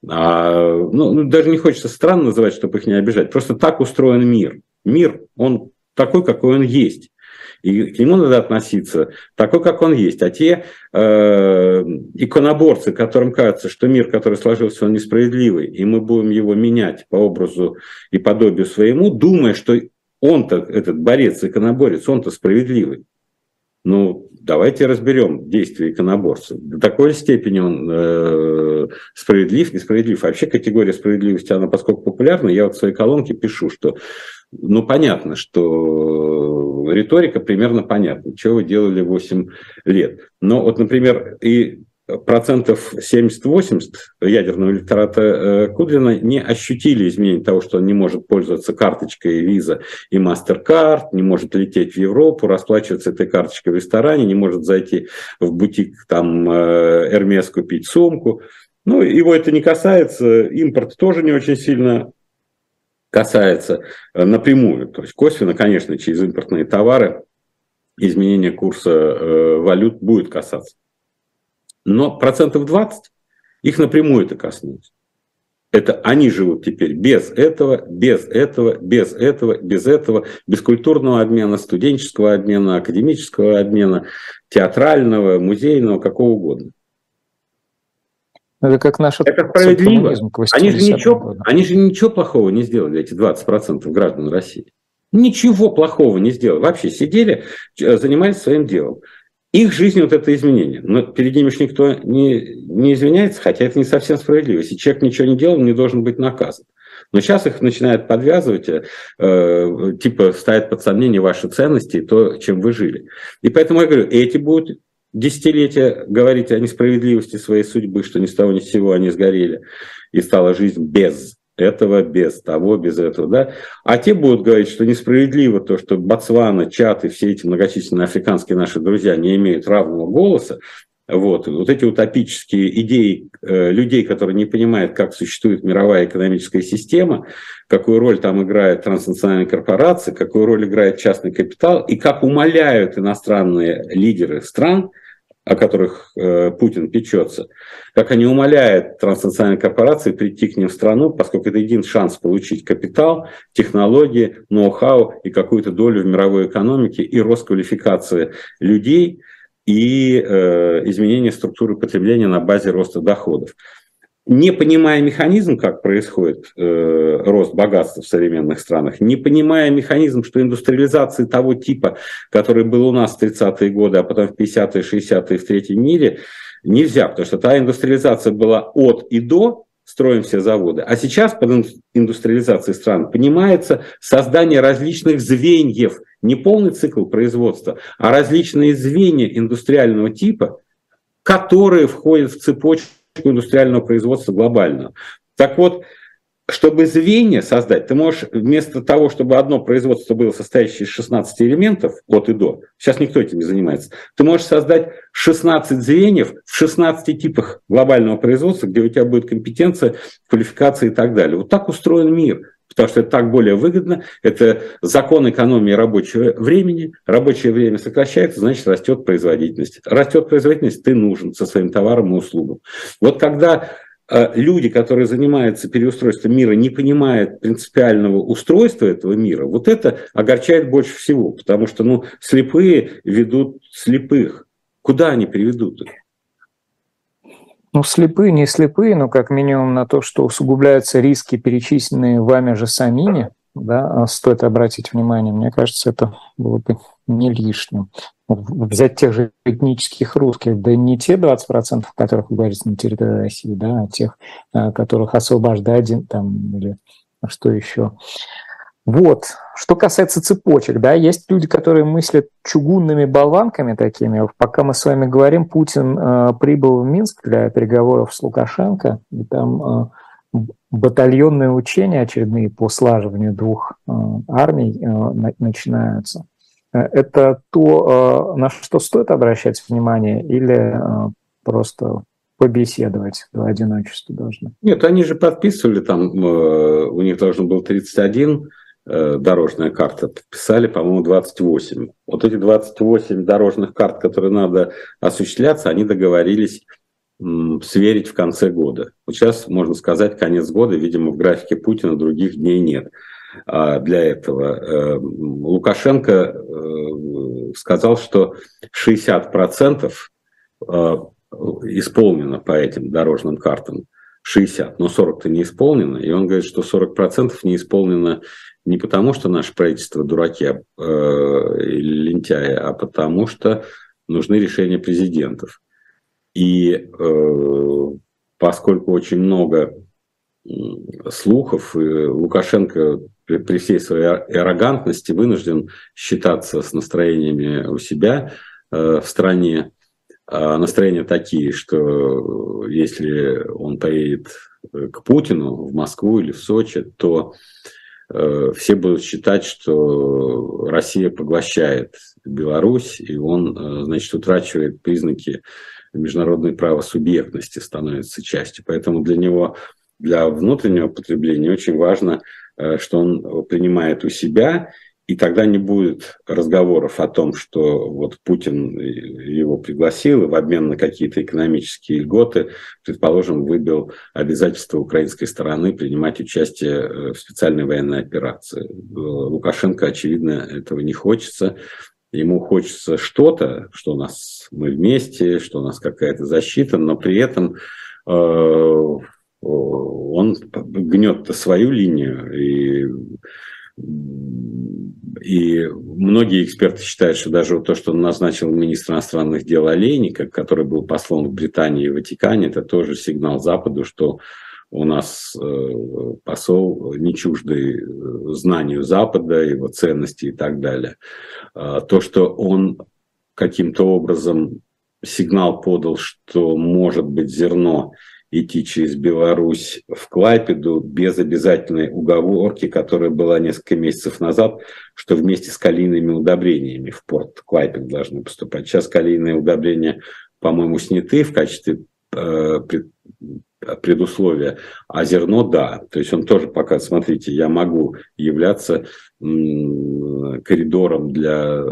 А, ну, ну, даже не хочется странно называть, чтобы их не обижать. Просто так устроен мир. Мир, он такой, какой он есть. И к нему надо относиться такой, как он есть. А те э, иконоборцы, которым кажется, что мир, который сложился, он несправедливый, и мы будем его менять по образу и подобию своему, думая, что он-то, этот борец, иконоборец, он-то справедливый. Ну, давайте разберем действия иконоборца. До такой степени он э, справедлив, несправедлив. Вообще категория справедливости, она поскольку популярна, я вот в своей колонке пишу, что ну, понятно, что риторика примерно понятна, что вы делали 8 лет. Но вот, например, и процентов 70-80 ядерного электората э, Кудрина не ощутили изменения того, что он не может пользоваться карточкой Visa и MasterCard, не может лететь в Европу, расплачиваться этой карточкой в ресторане, не может зайти в бутик там Hermes купить сумку. Ну, его это не касается, импорт тоже не очень сильно касается э, напрямую. То есть косвенно, конечно, через импортные товары изменение курса э, валют будет касаться но процентов 20 их напрямую это коснулось. Это они живут теперь без этого, без этого, без этого, без этого, без культурного обмена, студенческого обмена, академического обмена, театрального, музейного, какого угодно. Это как наш Это справедливо. Они же, ничего, они же ничего плохого не сделали, эти 20% граждан России. Ничего плохого не сделали. Вообще сидели, занимались своим делом их жизнь вот это изменение. Но перед ними же никто не, не извиняется, хотя это не совсем справедливо. Если человек ничего не делал, он не должен быть наказан. Но сейчас их начинают подвязывать, э, типа ставят под сомнение ваши ценности и то, чем вы жили. И поэтому я говорю, эти будут десятилетия говорить о несправедливости своей судьбы, что ни с того ни с сего они сгорели, и стала жизнь без этого, без того, без этого, да. А те будут говорить, что несправедливо то, что Ботсвана, Чат и все эти многочисленные африканские наши друзья не имеют равного голоса, Вот, вот эти утопические идеи э, людей, которые не понимают, как существует мировая экономическая система, какую роль там играют транснациональные корпорации, какую роль играет частный капитал, и как умоляют иностранные лидеры стран, о которых э, Путин печется, как они умоляют транснациональные корпорации прийти к ним в страну, поскольку это един шанс получить капитал, технологии, ноу-хау и какую-то долю в мировой экономике и рост квалификации людей – и э, изменение структуры потребления на базе роста доходов. Не понимая механизм, как происходит э, рост богатства в современных странах, не понимая механизм, что индустриализации того типа, который был у нас в 30-е годы, а потом в 50-е, 60-е в третьем мире, нельзя, потому что та индустриализация была от и до, строим все заводы. А сейчас под индустриализацией стран понимается создание различных звеньев, не полный цикл производства, а различные звенья индустриального типа, которые входят в цепочку индустриального производства глобального. Так вот, чтобы звенья создать, ты можешь вместо того, чтобы одно производство было состоящее из 16 элементов от и до, сейчас никто этим не занимается, ты можешь создать 16 звеньев в 16 типах глобального производства, где у тебя будет компетенция, квалификация и так далее. Вот так устроен мир потому что это так более выгодно, это закон экономии рабочего времени, рабочее время сокращается, значит растет производительность. Растет производительность, ты нужен со своим товаром и услугам. Вот когда э, люди, которые занимаются переустройством мира, не понимают принципиального устройства этого мира, вот это огорчает больше всего, потому что ну, слепые ведут слепых. Куда они приведут их? Ну, слепые, не слепые, но как минимум на то, что усугубляются риски, перечисленные вами же самими, да, а стоит обратить внимание. Мне кажется, это было бы не лишним. Взять тех же этнических русских, да не те 20%, о которых вы говорите на территории России, да, а тех, а, которых освобождать там, или что еще. Вот. Что касается цепочек, да, есть люди, которые мыслят чугунными болванками такими. Пока мы с вами говорим, Путин э, прибыл в Минск для переговоров с Лукашенко, и там э, батальонные учения очередные по слаживанию двух э, армий э, на, начинаются. Э, это то, э, на что стоит обращать внимание, или э, просто побеседовать в одиночестве должны? Нет, они же подписывали там, э, у них должен был 31 Э, дорожная карта, подписали, по-моему, 28. Вот эти 28 дорожных карт, которые надо осуществляться, они договорились сверить в конце года. Вот сейчас, можно сказать, конец года, видимо, в графике Путина других дней нет а, для этого. Э, Лукашенко э, сказал, что 60% исполнено по этим дорожным картам. 60, но 40-то не исполнено. И он говорит, что 40% не исполнено не потому, что наше правительство дураки э, лентяи, а потому что нужны решения президентов. И э, поскольку очень много слухов, Лукашенко при, при всей своей аррогантности вынужден считаться с настроениями у себя э, в стране. А настроения такие, что если он поедет к Путину в Москву или в Сочи, то Э, все будут считать, что Россия поглощает Беларусь, и он, э, значит, утрачивает признаки международной правосубъектности, становится частью. Поэтому для него, для внутреннего потребления очень важно, э, что он принимает у себя и тогда не будет разговоров о том, что вот Путин его пригласил и в обмен на какие-то экономические льготы, предположим, выбил обязательство украинской стороны принимать участие э, в специальной военной операции. Лукашенко, очевидно, этого не хочется. Ему хочется что-то, что у нас мы вместе, что у нас какая-то защита, но при этом э, он гнет свою линию и и многие эксперты считают, что даже то, что он назначил министра иностранных дел Олейника, который был послом в Британии и Ватикане, это тоже сигнал Западу, что у нас э, посол не чуждый э, знанию Запада, его ценности и так далее. А то, что он каким-то образом сигнал подал, что может быть зерно идти через Беларусь в Клайпеду без обязательной уговорки, которая была несколько месяцев назад, что вместе с калийными удобрениями в порт Клайпед должны поступать. Сейчас калийные удобрения по-моему, сняты в качестве э, предусловия, а зерно – да. То есть он тоже пока, смотрите, я могу являться коридором для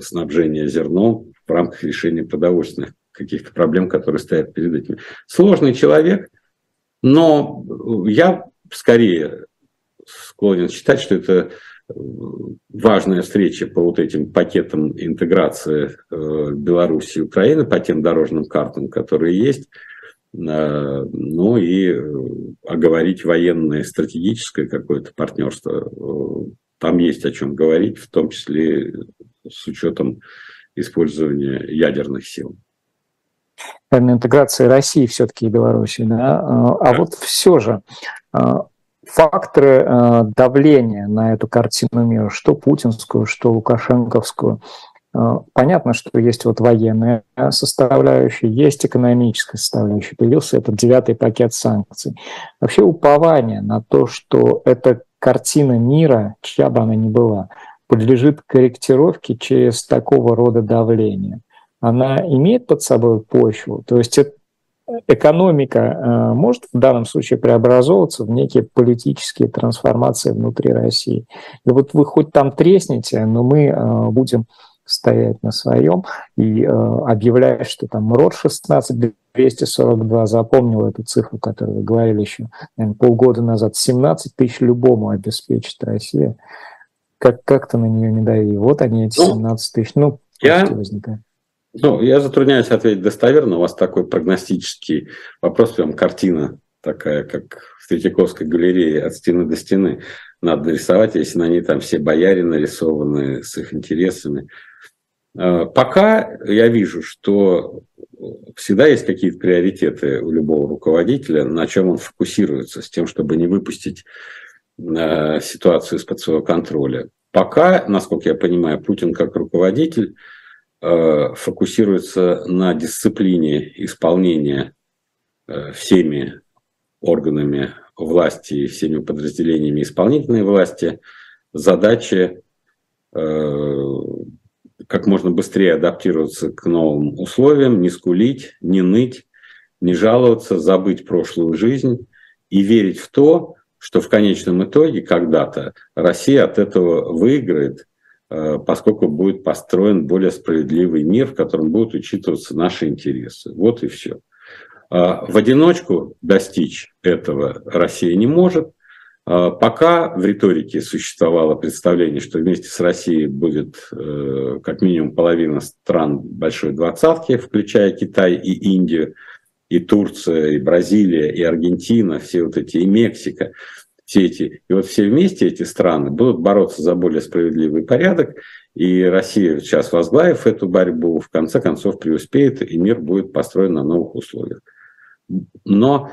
снабжения зерном в рамках решения продовольственных каких-то проблем, которые стоят перед этим. Сложный человек, но я скорее склонен считать, что это важная встреча по вот этим пакетам интеграции э, Беларуси и Украины, по тем дорожным картам, которые есть, э, ну и э, оговорить военное, стратегическое какое-то партнерство. Там есть о чем говорить, в том числе с учетом использования ядерных сил. Интеграция России все-таки и Беларуси, да? А вот все же факторы э, давления на эту картину мира, что путинскую, что лукашенковскую. Понятно, что есть вот военная составляющая, есть экономическая составляющая. Появился этот девятый пакет санкций. Вообще упование на то, что эта картина мира, чья бы она ни была, подлежит корректировке через такого рода давление. Она имеет под собой почву. То есть экономика э, может в данном случае преобразовываться в некие политические трансформации внутри России. И вот вы хоть там тресните, но мы э, будем стоять на своем и э, объявляя, что там РОД 16 242, запомнил эту цифру, которую вы говорили еще наверное, полгода назад, 17 тысяч любому обеспечит Россия. Как, как-то на нее не дави. Вот они, эти 17 ну, тысяч. Ну, я, возникает. Ну, я затрудняюсь ответить достоверно. У вас такой прогностический вопрос, прям картина такая, как в Третьяковской галерее от стены до стены. Надо нарисовать, если на ней там все бояре нарисованы с их интересами. А, пока я вижу, что всегда есть какие-то приоритеты у любого руководителя, на чем он фокусируется, с тем, чтобы не выпустить а, ситуацию из-под своего контроля. Пока, насколько я понимаю, Путин как руководитель фокусируется на дисциплине исполнения э, всеми органами власти и всеми подразделениями исполнительной власти задачи э, как можно быстрее адаптироваться к новым условиям, не скулить, не ныть, не жаловаться, забыть прошлую жизнь и верить в то, что в конечном итоге когда-то Россия от этого выиграет Э, поскольку будет построен более справедливый мир, в котором будут учитываться наши интересы. Вот и все. А в одиночку достичь этого Россия не может. А пока в риторике существовало представление, что вместе с Россией будет э, как минимум половина стран большой двадцатки, включая Китай и Индию, и Турция, и Бразилия, и Аргентина, все вот эти, и Мексика – все эти, и вот все вместе эти страны будут бороться за более справедливый порядок, и Россия сейчас, возглавив эту борьбу, в конце концов преуспеет, и мир будет построен на новых условиях. Но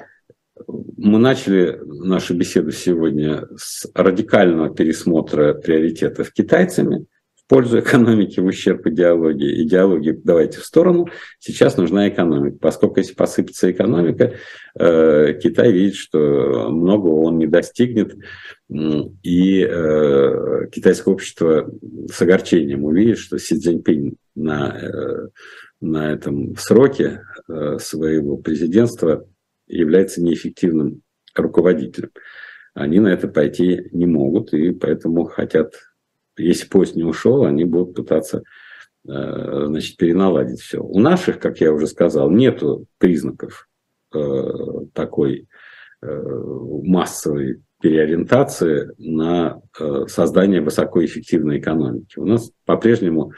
мы начали нашу беседу сегодня с радикального пересмотра приоритетов китайцами – пользу экономики в ущерб идеологии. Идеологии давайте в сторону. Сейчас нужна экономика. Поскольку если посыпется экономика, э, Китай видит, что многого он не достигнет. И э, китайское общество с огорчением увидит, что Си Цзиньпинь на, э, на этом сроке своего президентства является неэффективным руководителем. Они на это пойти не могут, и поэтому хотят если поезд не ушел, они будут пытаться э, значит, переналадить все. У наших, как я уже сказал, нет признаков э, такой э, массовой переориентации на создание высокоэффективной экономики. У нас по-прежнему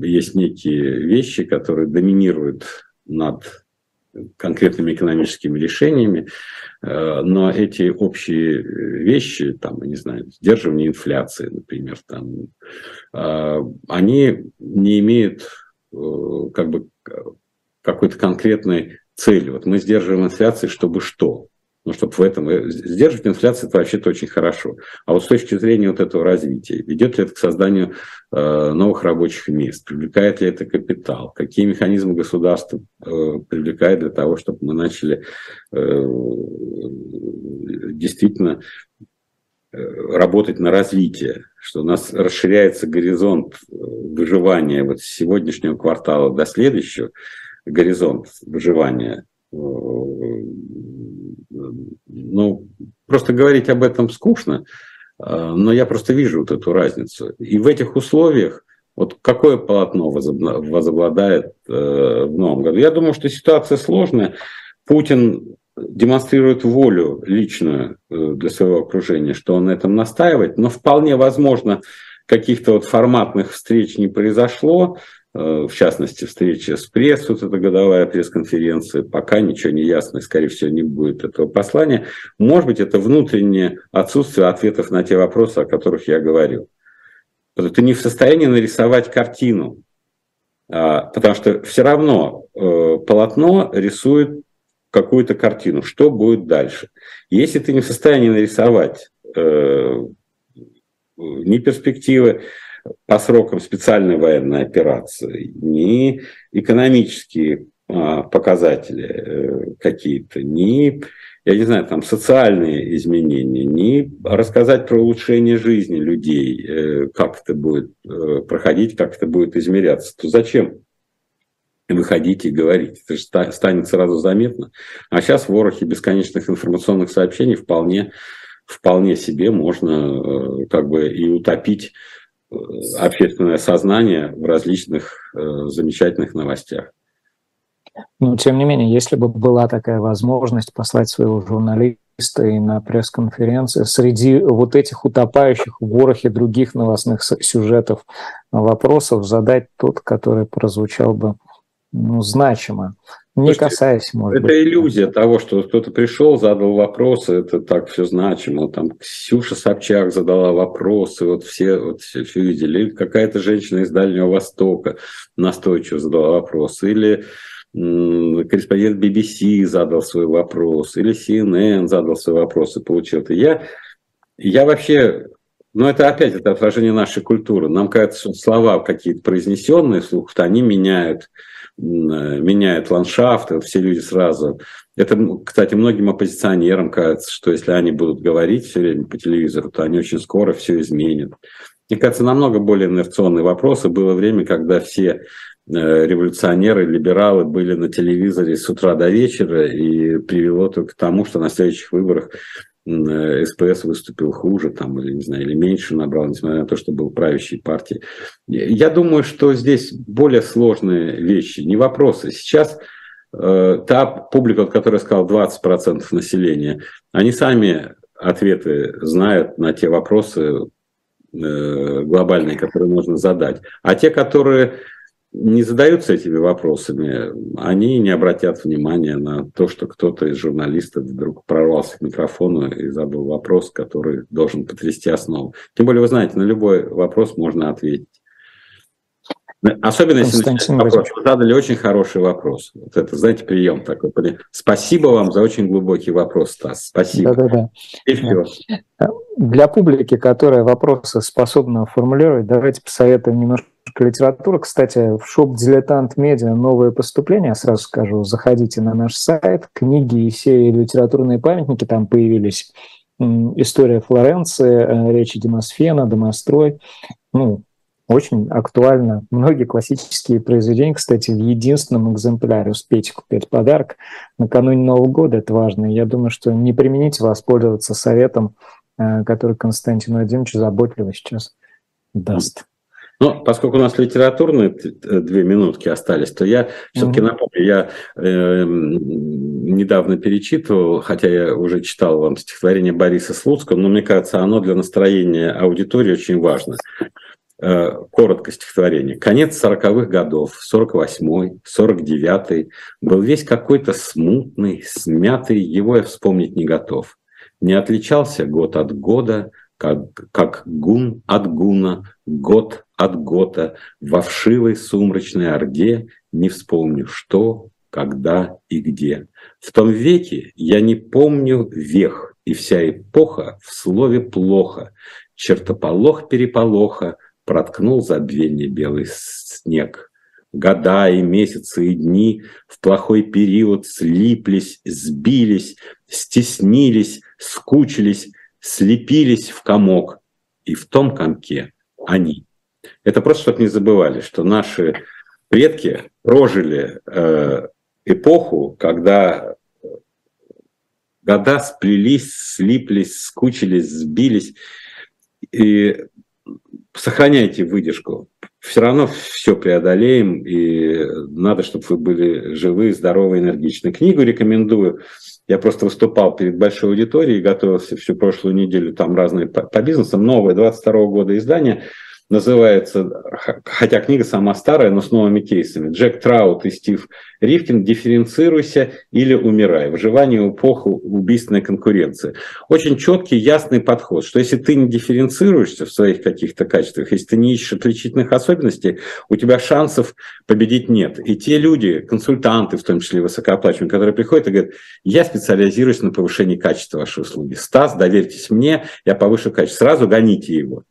есть некие вещи, которые доминируют над конкретными экономическими решениями, э, но эти общие вещи, там, не знаю, сдерживание инфляции, например, там, э, они не имеют э, как бы какой-то конкретной цели. Вот мы сдерживаем инфляцию, чтобы что? Ну, чтобы в этом... Э, сдерживать инфляцию – это вообще-то очень хорошо. А вот с точки зрения вот этого развития, ведет ли это к созданию э, новых рабочих мест? Привлекает ли это капитал? Какие механизмы государства э, привлекает для того, чтобы мы начали э, действительно работать на развитие, что у нас расширяется горизонт выживания вот с сегодняшнего квартала до следующего, горизонт выживания. Ну, просто говорить об этом скучно, но я просто вижу вот эту разницу. И в этих условиях вот какое полотно возобладает в новом году? Я думаю, что ситуация сложная. Путин демонстрирует волю личную э, для своего окружения, что он на этом настаивает, но вполне возможно, каких-то вот форматных встреч не произошло, э, в частности, встреча с прессой, вот эта годовая пресс-конференция, пока ничего не ясно, и, скорее всего, не будет этого послания. Может быть, это внутреннее отсутствие ответов на те вопросы, о которых я говорил. Ты не в состоянии нарисовать картину, а, потому что все равно э, полотно рисует какую-то картину, что будет дальше. Если ты не в состоянии нарисовать э, ни перспективы по срокам специальной военной операции, ни экономические э, показатели э, какие-то, ни, я не знаю, там социальные изменения, ни рассказать про улучшение жизни людей, э, как это будет э, проходить, как это будет измеряться, то зачем выходить и говорить. Это же станет сразу заметно. А сейчас в ворохе бесконечных информационных сообщений вполне, вполне себе можно как бы и утопить общественное сознание в различных э, замечательных новостях. Но, тем не менее, если бы была такая возможность послать своего журналиста и на пресс-конференции среди вот этих утопающих в ворохе других новостных сюжетов вопросов задать тот, который прозвучал бы ну, значимо. Не Слушайте, касаясь, может это быть. Это иллюзия того, что кто-то пришел, задал вопросы, это так все значимо. Там Ксюша Собчак задала вопросы, вот все, вот все, все видели. Или какая-то женщина из Дальнего Востока настойчиво задала вопросы. Или корреспондент BBC задал свой вопрос, или CNN задал свой вопрос и получил это. Я, я вообще но это опять это отражение нашей культуры. Нам кажется, что слова какие-то произнесенные вслух, они меняют меняет ландшафт, все люди сразу. Это, кстати, многим оппозиционерам кажется, что если они будут говорить все время по телевизору, то они очень скоро все изменят. Мне кажется, намного более инерционные вопросы. Было время, когда все э, революционеры, либералы были на телевизоре с утра до вечера, и привело только к тому, что на следующих выборах Э, СПС выступил хуже там, или, не знаю, или меньше набрал, несмотря на то, что был правящей партией. Я думаю, что здесь более сложные вещи, не вопросы. Сейчас э, та публика, которая сказала 20% населения, они сами ответы знают на те вопросы э, глобальные, которые можно задать. А те, которые не задаются этими вопросами, они не обратят внимания на то, что кто-то из журналистов вдруг прорвался к микрофону и задал вопрос, который должен потрясти основу. Тем более, вы знаете, на любой вопрос можно ответить. Особенно, если вопрос. Вы задали очень хороший вопрос. Вот это, знаете, прием такой. Спасибо вам за очень глубокий вопрос, Стас. Спасибо. Да-да-да. И все. Для публики, которая вопросы способна формулировать, давайте посоветуем немножко литературы. Кстати, в шоп «Дилетант Медиа» новое поступление, сразу скажу, заходите на наш сайт, книги и все литературные памятники там появились. История Флоренции, э, речи Демосфена, Домострой. Ну, очень актуально. Многие классические произведения, кстати, в единственном экземпляре успейте купить подарок накануне Нового года, это важно. Я думаю, что не примените воспользоваться советом, э, который Константин Владимирович заботливо сейчас даст. Ну, поскольку у нас литературные э, две минутки остались, то я все-таки mm-hmm. напомню, я э, недавно перечитывал, хотя я уже читал вам стихотворение Бориса Слуцкого, но мне кажется, оно для настроения аудитории очень важно. Э, коротко стихотворение. Конец сороковых годов, сорок восьмой, сорок девятый, был весь какой-то смутный, смятый, его я вспомнить не готов. Не отличался год от года, как, как гун от гуна, год от гота, во вшивой сумрачной орде не вспомню, что, когда и где. В том веке я не помню вех, и вся эпоха в слове плохо, чертополох переполоха, проткнул забвение белый снег. Года и месяцы и дни в плохой период слиплись, сбились, стеснились, скучились, слепились в комок, и в том комке они. Это просто, чтобы не забывали, что наши предки прожили э, эпоху, когда года сплелись, слиплись, скучились, сбились. И сохраняйте выдержку. Все равно все преодолеем, и надо, чтобы вы были живы, здоровы, энергичны. Книгу рекомендую. Я просто выступал перед большой аудиторией, готовился всю прошлую неделю, там разные по, по бизнесам, новое 22 года издание – называется, хотя книга сама старая, но с новыми кейсами. Джек Траут и Стив Ривкин «Дифференцируйся или умирай. Выживание в эпоху убийственной конкуренции». Очень четкий, ясный подход, что если ты не дифференцируешься в своих каких-то качествах, если ты не ищешь отличительных особенностей, у тебя шансов победить нет. И те люди, консультанты, в том числе высокооплачиваемые, которые приходят и говорят, я специализируюсь на повышении качества вашей услуги. Стас, доверьтесь мне, я повышу качество. Сразу гоните его.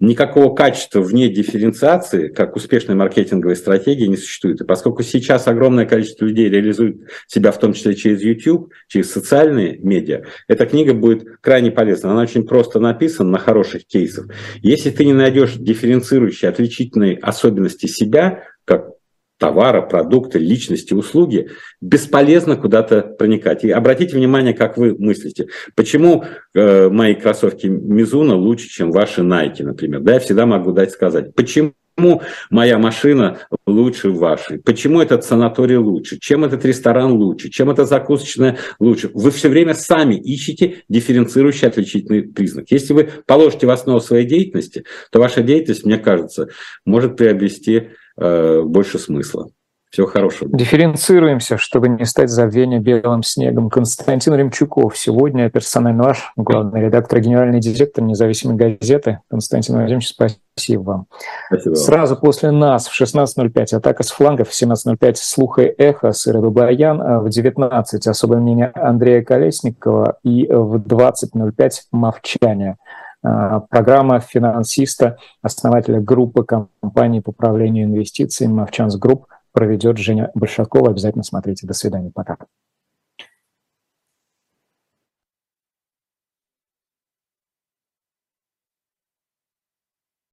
Никакого качества вне дифференциации, как успешной маркетинговой стратегии, не существует. И поскольку сейчас огромное количество людей реализует себя в том числе через YouTube, через социальные медиа, эта книга будет крайне полезна. Она очень просто написана на хороших кейсах. Если ты не найдешь дифференцирующие, отличительные особенности себя, как товара, продукты, личности, услуги, бесполезно куда-то проникать. И обратите внимание, как вы мыслите. Почему э, мои кроссовки Мизуна лучше, чем ваши Nike, например? Да, я всегда могу дать сказать. Почему? Почему моя машина лучше вашей? Почему этот санаторий лучше? Чем этот ресторан лучше? Чем эта закусочная лучше? Вы все время сами ищете дифференцирующий отличительный признак. Если вы положите в основу своей деятельности, то ваша деятельность, мне кажется, может приобрести Э, больше смысла. Всего хорошего. Дифференцируемся, чтобы не стать забвением белым снегом. Константин Ремчуков. Сегодня персонально ваш главный редактор, генеральный директор независимой газеты. Константин Владимирович, спасибо вам. Спасибо. Сразу после нас в 16.05 атака с флангов, в 17.05 слуха и эхо с Ирой Бабаян, а в 19 особое мнение Андрея Колесникова и в 20.05 мовчание. А, программа финансиста, основателя группы компаний по управлению инвестициями Movchan's Group проведет Женя Большакова. Обязательно смотрите. До свидания. Пока.